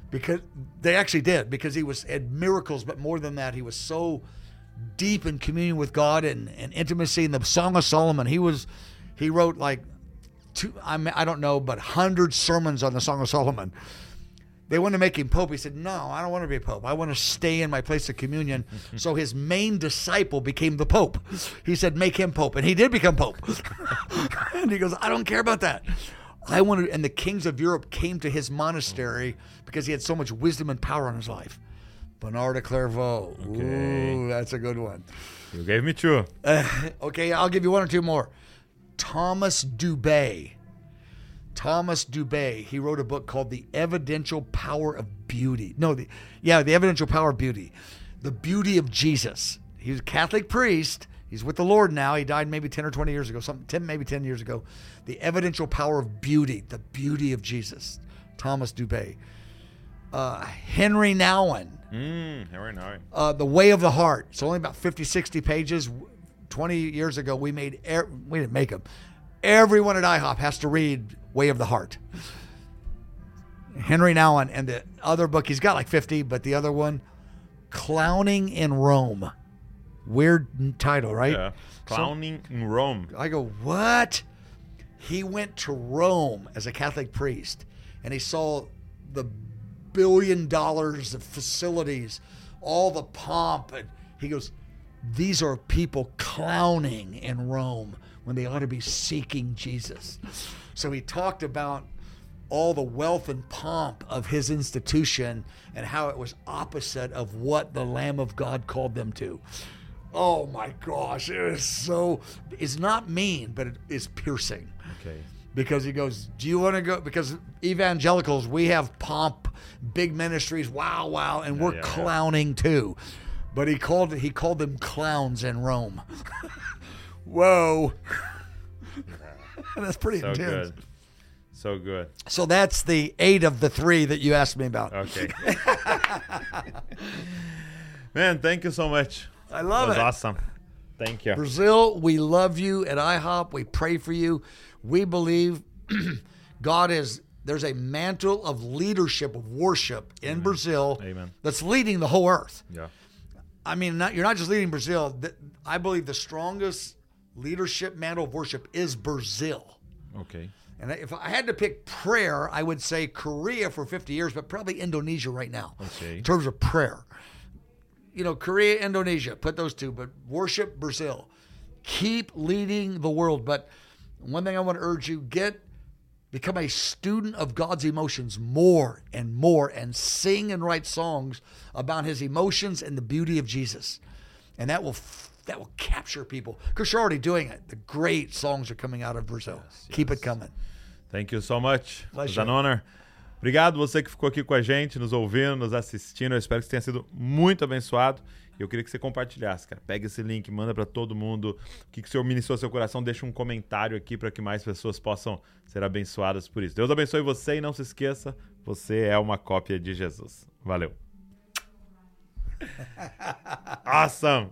because they actually did because he was had miracles, but more than that, he was so deep in communion with God and, and intimacy. In the Song of Solomon, he was he wrote like two I mean, I don't know, but hundred sermons on the Song of Solomon. They wanted to make him pope. He said, "No, I don't want to be a pope. I want to stay in my place of communion." so his main disciple became the pope. He said, "Make him pope," and he did become pope. and he goes, "I don't care about that. I wanted." And the kings of Europe came to his monastery because he had so much wisdom and power in his life. Bernard de Clairvaux. Okay. Ooh, that's a good one. You gave me two. Okay, I'll give you one or two more. Thomas Dubay. Thomas Dubay. He wrote a book called The Evidential Power of Beauty. No, the yeah, The Evidential Power of Beauty. The Beauty of Jesus. He was a Catholic priest. He's with the Lord now. He died maybe 10 or 20 years ago, something 10 maybe 10 years ago. The Evidential Power of Beauty, the beauty of Jesus. Thomas Dubay. Uh, Henri Nouwen. Mm, Henri Nouwen. Uh, the Way of the Heart. It's only about 50, 60 pages. 20 years ago, we made, er- we didn't make them. Everyone at IHOP has to read Way of the Heart. Henri Nouwen and the other book, he's got like 50, but the other one, Clowning in Rome. Weird title, right? Yeah. Clowning in Rome. I go, what? He went to Rome as a Catholic priest and he saw the billion dollars of facilities, all the pomp. And he goes, these are people clowning in Rome when they ought to be seeking Jesus. So he talked about all the wealth and pomp of his institution and how it was opposite of what the Lamb of God called them to. Oh my gosh, it is so, it's not mean, but it is piercing Okay. because he goes, "Do you want to go?" Because evangelicals, we have pomp, big ministries, wow, wow, and we're yeah, yeah. clowning too. But he called he called them clowns in Rome. Whoa, that's pretty So intense. good. So good. So that's the eight of the three that you asked me about. Okay. Man, thank you so much. I That love was it. awesome. Thank you. Brazil, we love you at IHOP. We pray for you. We believe God is there's a mantle of leadership of worship in Brazil Amen. that's leading the whole earth. Yeah. I mean, not, you're not just leading Brazil. I believe the strongest leadership mantle of worship is Brazil. Okay. And if I had to pick prayer, I would say Korea for 50 years, but probably Indonesia right now Okay. in terms of prayer. You know, Korea, Indonesia, put those two, but worship Brazil. Keep leading the world. But one thing I want to urge you get become a student of God's emotions more and more and sing and write songs about his emotions and the beauty of Jesus. And that will that will capture people. Because you're already doing it. The great songs are coming out of Brazil. Keep it coming. Thank you so much. It was an honor. Obrigado você que ficou aqui com a gente, nos ouvindo, nos assistindo. Eu espero que você tenha sido muito abençoado. Eu queria que você compartilhasse, cara. Pega esse link, manda para todo mundo o que, que o Senhor ministrou seu coração. Deixa um comentário aqui para que mais pessoas possam ser abençoadas por isso. Deus abençoe você e não se esqueça, você é uma cópia de Jesus. Valeu. awesome.